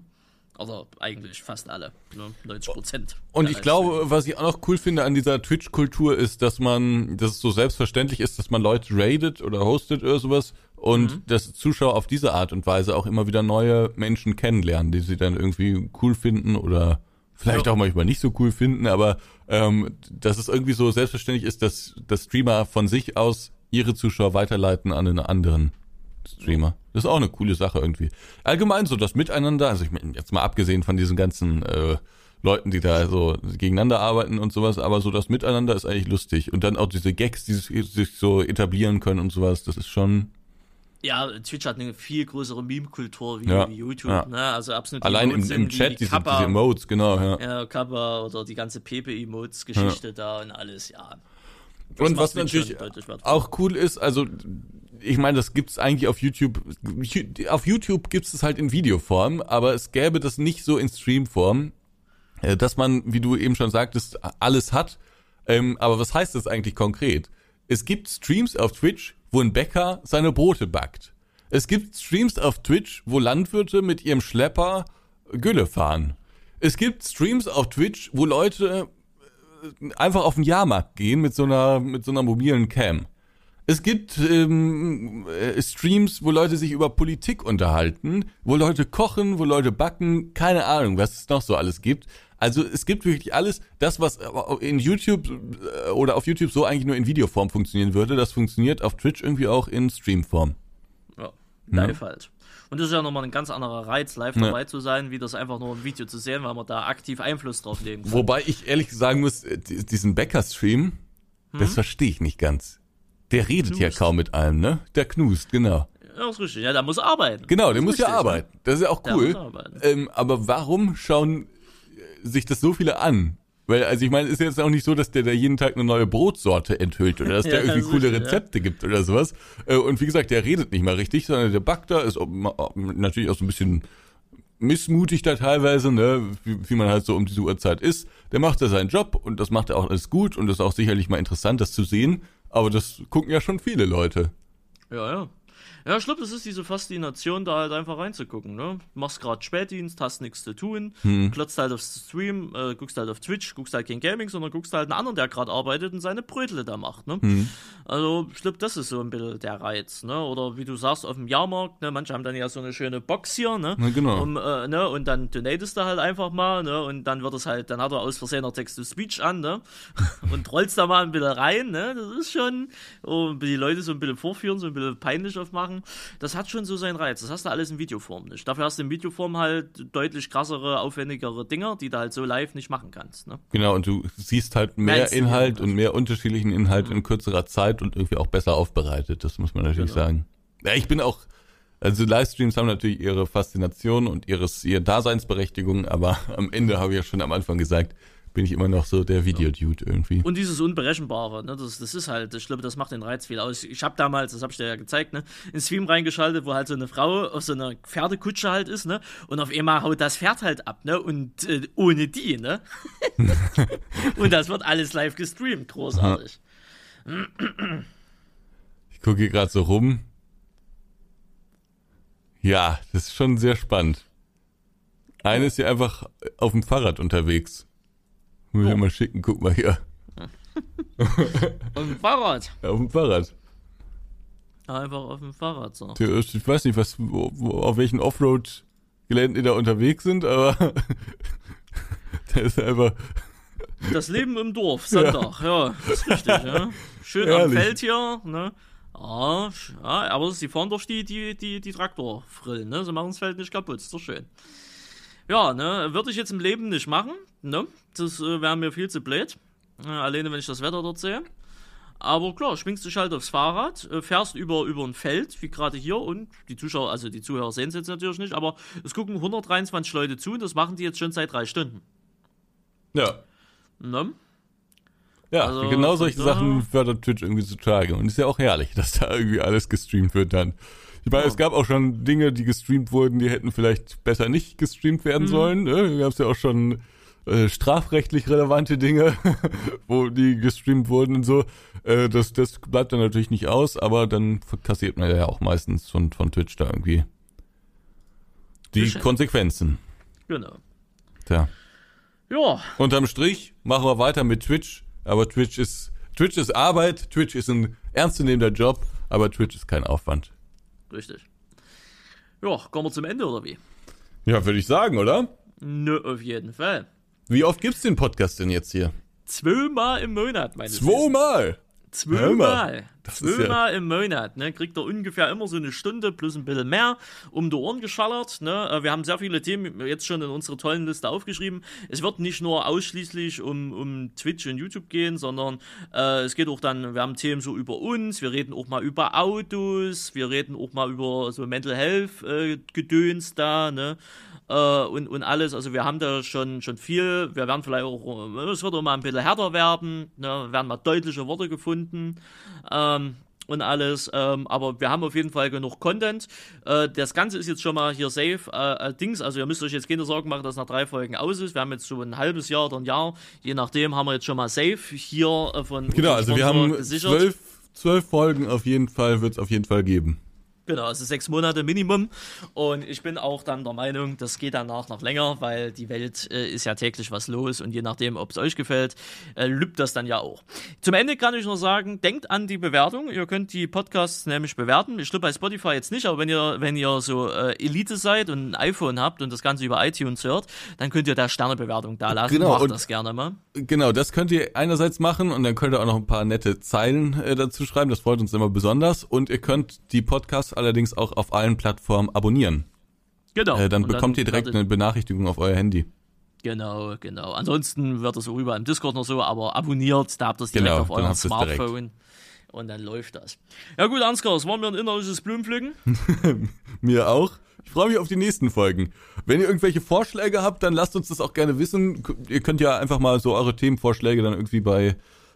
Also eigentlich fast alle, ne? 90 Prozent. Und ich glaube, was ich auch noch cool finde an dieser Twitch-Kultur ist, dass man, dass es so selbstverständlich ist, dass man Leute raidet oder hostet oder sowas und mhm. dass Zuschauer auf diese Art und Weise auch immer wieder neue Menschen kennenlernen, die sie dann irgendwie cool finden oder vielleicht ja. auch manchmal nicht so cool finden, aber ähm, dass es irgendwie so selbstverständlich ist, dass, dass Streamer von sich aus ihre Zuschauer weiterleiten an einen anderen. Streamer. Das ist auch eine coole Sache irgendwie. Allgemein so das Miteinander, also ich meine, jetzt mal abgesehen von diesen ganzen äh, Leuten, die da so gegeneinander arbeiten und sowas, aber so das Miteinander ist eigentlich lustig. Und dann auch diese Gags, die sich so etablieren können und sowas, das ist schon. Ja, Twitch hat eine viel größere Meme-Kultur wie, ja, YouTube, ja. ne? Also absolut. Allein im, im Chat, die diese, Kappa, diese Emotes, genau, ja. Ja, Kappa oder die ganze Pepe-Emotes-Geschichte ja. da und alles, ja. Das und was natürlich auch cool ist, also ich meine, das gibt's eigentlich auf YouTube. Auf YouTube gibt's es halt in Videoform, aber es gäbe das nicht so in Streamform, äh, dass man, wie du eben schon sagtest, alles hat. Ähm, aber was heißt das eigentlich konkret? Es gibt Streams auf Twitch, wo ein Bäcker seine Brote backt. Es gibt Streams auf Twitch, wo Landwirte mit ihrem Schlepper Gülle fahren. Es gibt Streams auf Twitch, wo Leute äh, einfach auf den Jahrmarkt gehen mit so einer, mit so einer mobilen Cam. Es gibt ähm, äh, Streams, wo Leute sich über Politik unterhalten, wo Leute kochen, wo Leute backen, keine Ahnung, was es noch so alles gibt. Also es gibt wirklich alles, das, was in YouTube äh, oder auf YouTube so eigentlich nur in Videoform funktionieren würde, das funktioniert auf Twitch irgendwie auch in Streamform. Ja, live ja. halt. Und das ist ja nochmal ein ganz anderer Reiz, live dabei ja. zu sein, wie das einfach nur im Video zu sehen, weil man da aktiv Einfluss drauf nehmen kann. Wobei ich ehrlich sagen muss, äh, diesen Bäcker-Stream, hm? das verstehe ich nicht ganz. Der redet knust. ja kaum mit einem, ne? Der knust, genau. Ja, ist richtig. Ja, der muss arbeiten. Genau, der muss ja arbeiten. Das ist ja auch cool. Ähm, aber warum schauen äh, sich das so viele an? Weil, also ich meine, ist jetzt auch nicht so, dass der da jeden Tag eine neue Brotsorte enthüllt oder dass ja, der irgendwie das coole Rezepte ja. gibt oder sowas. Äh, und wie gesagt, der redet nicht mal richtig, sondern der backt da, ist natürlich auch so ein bisschen missmutig da teilweise, ne, wie, wie man halt so um diese Uhrzeit ist. Der macht da seinen Job und das macht er auch alles gut und das ist auch sicherlich mal interessant, das zu sehen. Aber das gucken ja schon viele Leute. Ja, ja. Ja, ich glaube, das ist diese Faszination, da halt einfach reinzugucken, ne? Machst gerade Spätdienst, hast nichts zu tun, hm. klotzt halt auf Stream, äh, guckst halt auf Twitch, guckst halt kein Gaming, sondern guckst halt einen anderen, der gerade arbeitet und seine Brötle da macht, ne? Hm. Also, ich glaube, das ist so ein bisschen der Reiz, ne? Oder wie du sagst, auf dem Jahrmarkt, ne? Manche haben dann ja so eine schöne Box hier, ne? Ja, genau. Um, äh, ne? Und dann donatest du halt einfach mal, ne? Und dann wird es halt, dann hat er aus Versehen noch Text-to-Speech an, ne? und rollst da mal ein bisschen rein, ne? Das ist schon, oh, die Leute so ein bisschen vorführen, so ein bisschen peinlich aufmachen machen, das hat schon so seinen Reiz. Das hast du alles in Videoform nicht. Dafür hast du in Videoform halt deutlich krassere, aufwendigere Dinger, die du halt so live nicht machen kannst. Ne? Genau, und du siehst halt mehr Meinst Inhalt und mehr unterschiedlichen Inhalt mhm. in kürzerer Zeit und irgendwie auch besser aufbereitet. Das muss man natürlich genau. sagen. Ja, ich bin auch also Livestreams haben natürlich ihre Faszination und ihres, ihre Daseinsberechtigung, aber am Ende habe ich ja schon am Anfang gesagt, bin ich immer noch so der Videodude irgendwie. Und dieses Unberechenbare, ne, das, das ist halt, ich glaube, das macht den Reiz viel aus. Ich habe damals, das habe ich dir ja gezeigt, ne, in Stream reingeschaltet, wo halt so eine Frau auf so einer Pferdekutsche halt ist, ne, und auf einmal haut das Pferd halt ab, ne, und äh, ohne die, ne. und das wird alles live gestreamt, großartig. ich gucke hier gerade so rum. Ja, das ist schon sehr spannend. Eine ist hier einfach auf dem Fahrrad unterwegs. Muss ich oh. mal schicken, guck mal hier. auf dem Fahrrad. Auf dem Fahrrad. Einfach auf dem Fahrrad so. Ich weiß nicht, was, wo, wo, auf welchen Offroad-Geländen die da unterwegs sind, aber da ist einfach Das Leben im Dorf, Sonntag, ja, ja ist richtig, ja. Schön Ehrlich. am Feld hier, ne? Ja, sch- ja, aber sie fahren durch die, die, die, die Traktorfrillen, ne? Sie machen das Feld nicht kaputt, ist doch schön. Ja, ne, würde ich jetzt im Leben nicht machen, ne? Das äh, wäre mir viel zu blöd. Äh, alleine, wenn ich das Wetter dort sehe. Aber klar, schwingst dich halt aufs Fahrrad, äh, fährst über, über ein Feld, wie gerade hier, und die Zuschauer, also die Zuhörer sehen es jetzt natürlich nicht, aber es gucken 123 Leute zu und das machen die jetzt schon seit drei Stunden. Ja. Ne? Ja, Also, genau solche da- Sachen fördert Twitch irgendwie zutage. Und ist ja auch herrlich, dass da irgendwie alles gestreamt wird dann. Ich meine, Ja. es gab auch schon Dinge, die gestreamt wurden, die hätten vielleicht besser nicht gestreamt Mhm. werden sollen. Ne? Da gab es ja auch schon äh, strafrechtlich relevante Dinge, wo die gestreamt wurden und so. Äh, das, das bleibt dann natürlich nicht aus, aber dann kassiert man ja auch meistens von, von Twitch da irgendwie die Geschenkt. Konsequenzen. Genau. Tja. Ja, Unterm Strich machen wir weiter mit Twitch, aber Twitch ist Twitch ist Arbeit, Twitch ist ein ernstzunehmender Job, aber Twitch ist kein Aufwand. Richtig. Ja, kommen wir zum Ende oder wie? Ja, würde ich sagen, oder? Nö, auf jeden Fall. Wie oft gibt's den Podcast denn jetzt hier? Zweimal im Monat, meine Zweimal. Hör mal, Zweimal. Das ist Zweimal im Monat, ne? Kriegt er ungefähr immer so eine Stunde plus ein bisschen mehr um die Ohren geschallert, ne? Äh, Wir haben sehr viele Themen jetzt schon in unsere tollen Liste aufgeschrieben. Es wird nicht nur ausschließlich um, um Twitch und YouTube gehen, sondern äh, es geht auch dann, wir haben Themen so über uns, wir reden auch mal über Autos, wir reden auch mal über so Mental Health äh, Gedöns da, ne? äh, und, und alles. Also wir haben da schon, schon viel. Wir werden vielleicht auch, äh, es wird auch mal ein bisschen härter werden, ne? werden mal deutliche Worte gefunden. Ähm, und alles, ähm, aber wir haben auf jeden Fall genug Content. Äh, das Ganze ist jetzt schon mal hier safe. Äh, äh, Dings, also ihr müsst euch jetzt keine Sorgen machen, dass nach drei Folgen aus ist. Wir haben jetzt so ein halbes Jahr oder ein Jahr, je nachdem, haben wir jetzt schon mal safe hier äh, von Genau, also wir haben zwölf, zwölf Folgen auf jeden Fall, wird's auf jeden Fall geben. Genau, also sechs Monate Minimum. Und ich bin auch dann der Meinung, das geht danach noch länger, weil die Welt äh, ist ja täglich was los und je nachdem, ob es euch gefällt, äh, lübt das dann ja auch. Zum Ende kann ich nur sagen, denkt an die Bewertung. Ihr könnt die Podcasts nämlich bewerten. Ich glaube bei Spotify jetzt nicht, aber wenn ihr, wenn ihr so äh, Elite seid und ein iPhone habt und das Ganze über iTunes hört, dann könnt ihr da Sternebewertung da lassen. Genau, Macht und- das gerne mal. Genau, das könnt ihr einerseits machen und dann könnt ihr auch noch ein paar nette Zeilen äh, dazu schreiben. Das freut uns immer besonders. Und ihr könnt die Podcasts allerdings auch auf allen Plattformen abonnieren. Genau. Äh, dann Und bekommt ihr direkt eine Benachrichtigung auf euer Handy. Genau, genau. Ansonsten wird das auch rüber im Discord noch so, aber abonniert, da habt ihr es direkt Genau, auf dann eurem. Smartphone. Und dann läuft das. Ja gut, Ansgar, es war mir ein innerliches Blumenpflücken. Mir auch. Ich freue mich auf die nächsten Folgen. Wenn ihr irgendwelche Vorschläge habt, dann lasst uns das auch gerne wissen. Ihr könnt ja einfach mal so eure Themenvorschläge dann irgendwie bei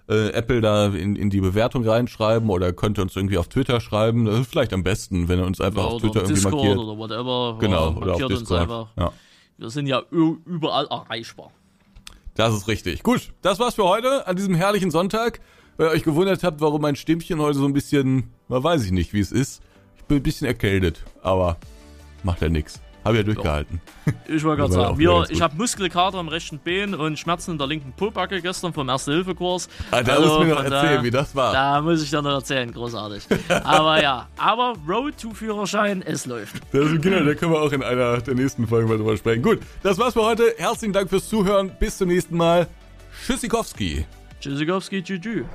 äh, Apple da in, in die Bewertung reinschreiben oder könnt ihr uns irgendwie auf Twitter schreiben. Das ist vielleicht am besten, wenn ihr uns einfach auf oder Twitter irgendwie Discord markiert. oder whatever. Genau, Ja, oder auf markiert uns Discord. einfach. Ja. Wir sind ja überall erreichbar. Das ist richtig. Gut, das war's für heute an diesem herrlichen Sonntag. Wenn ihr euch gewundert habt, warum mein Stimmchen heute so ein bisschen, weiß ich nicht, wie es ist. Ich bin ein bisschen erkältet, aber macht ja nix. Hab ja durchgehalten. Ich wollte gerade sagen, wir, ich habe Muskelkater am rechten Bein und Schmerzen in der linken Pobacke gestern vom Erste-Hilfe-Kurs. Ah, da Also, musst du mir noch erzählen, da- wie das war. Da muss ich dir noch erzählen, großartig. aber ja, aber Road to Führerschein, es läuft. Das, genau, da können wir auch in einer der nächsten Folgen mal drüber sprechen. Gut, das war's für heute. Herzlichen Dank fürs Zuhören. Bis zum nächsten Mal. Tschüssikowski. Tschüssikowski, tschüss.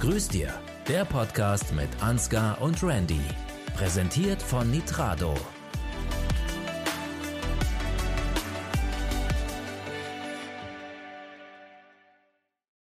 Grüß dir, der Podcast mit Ansgar und Randy. Präsentiert von Nitrado.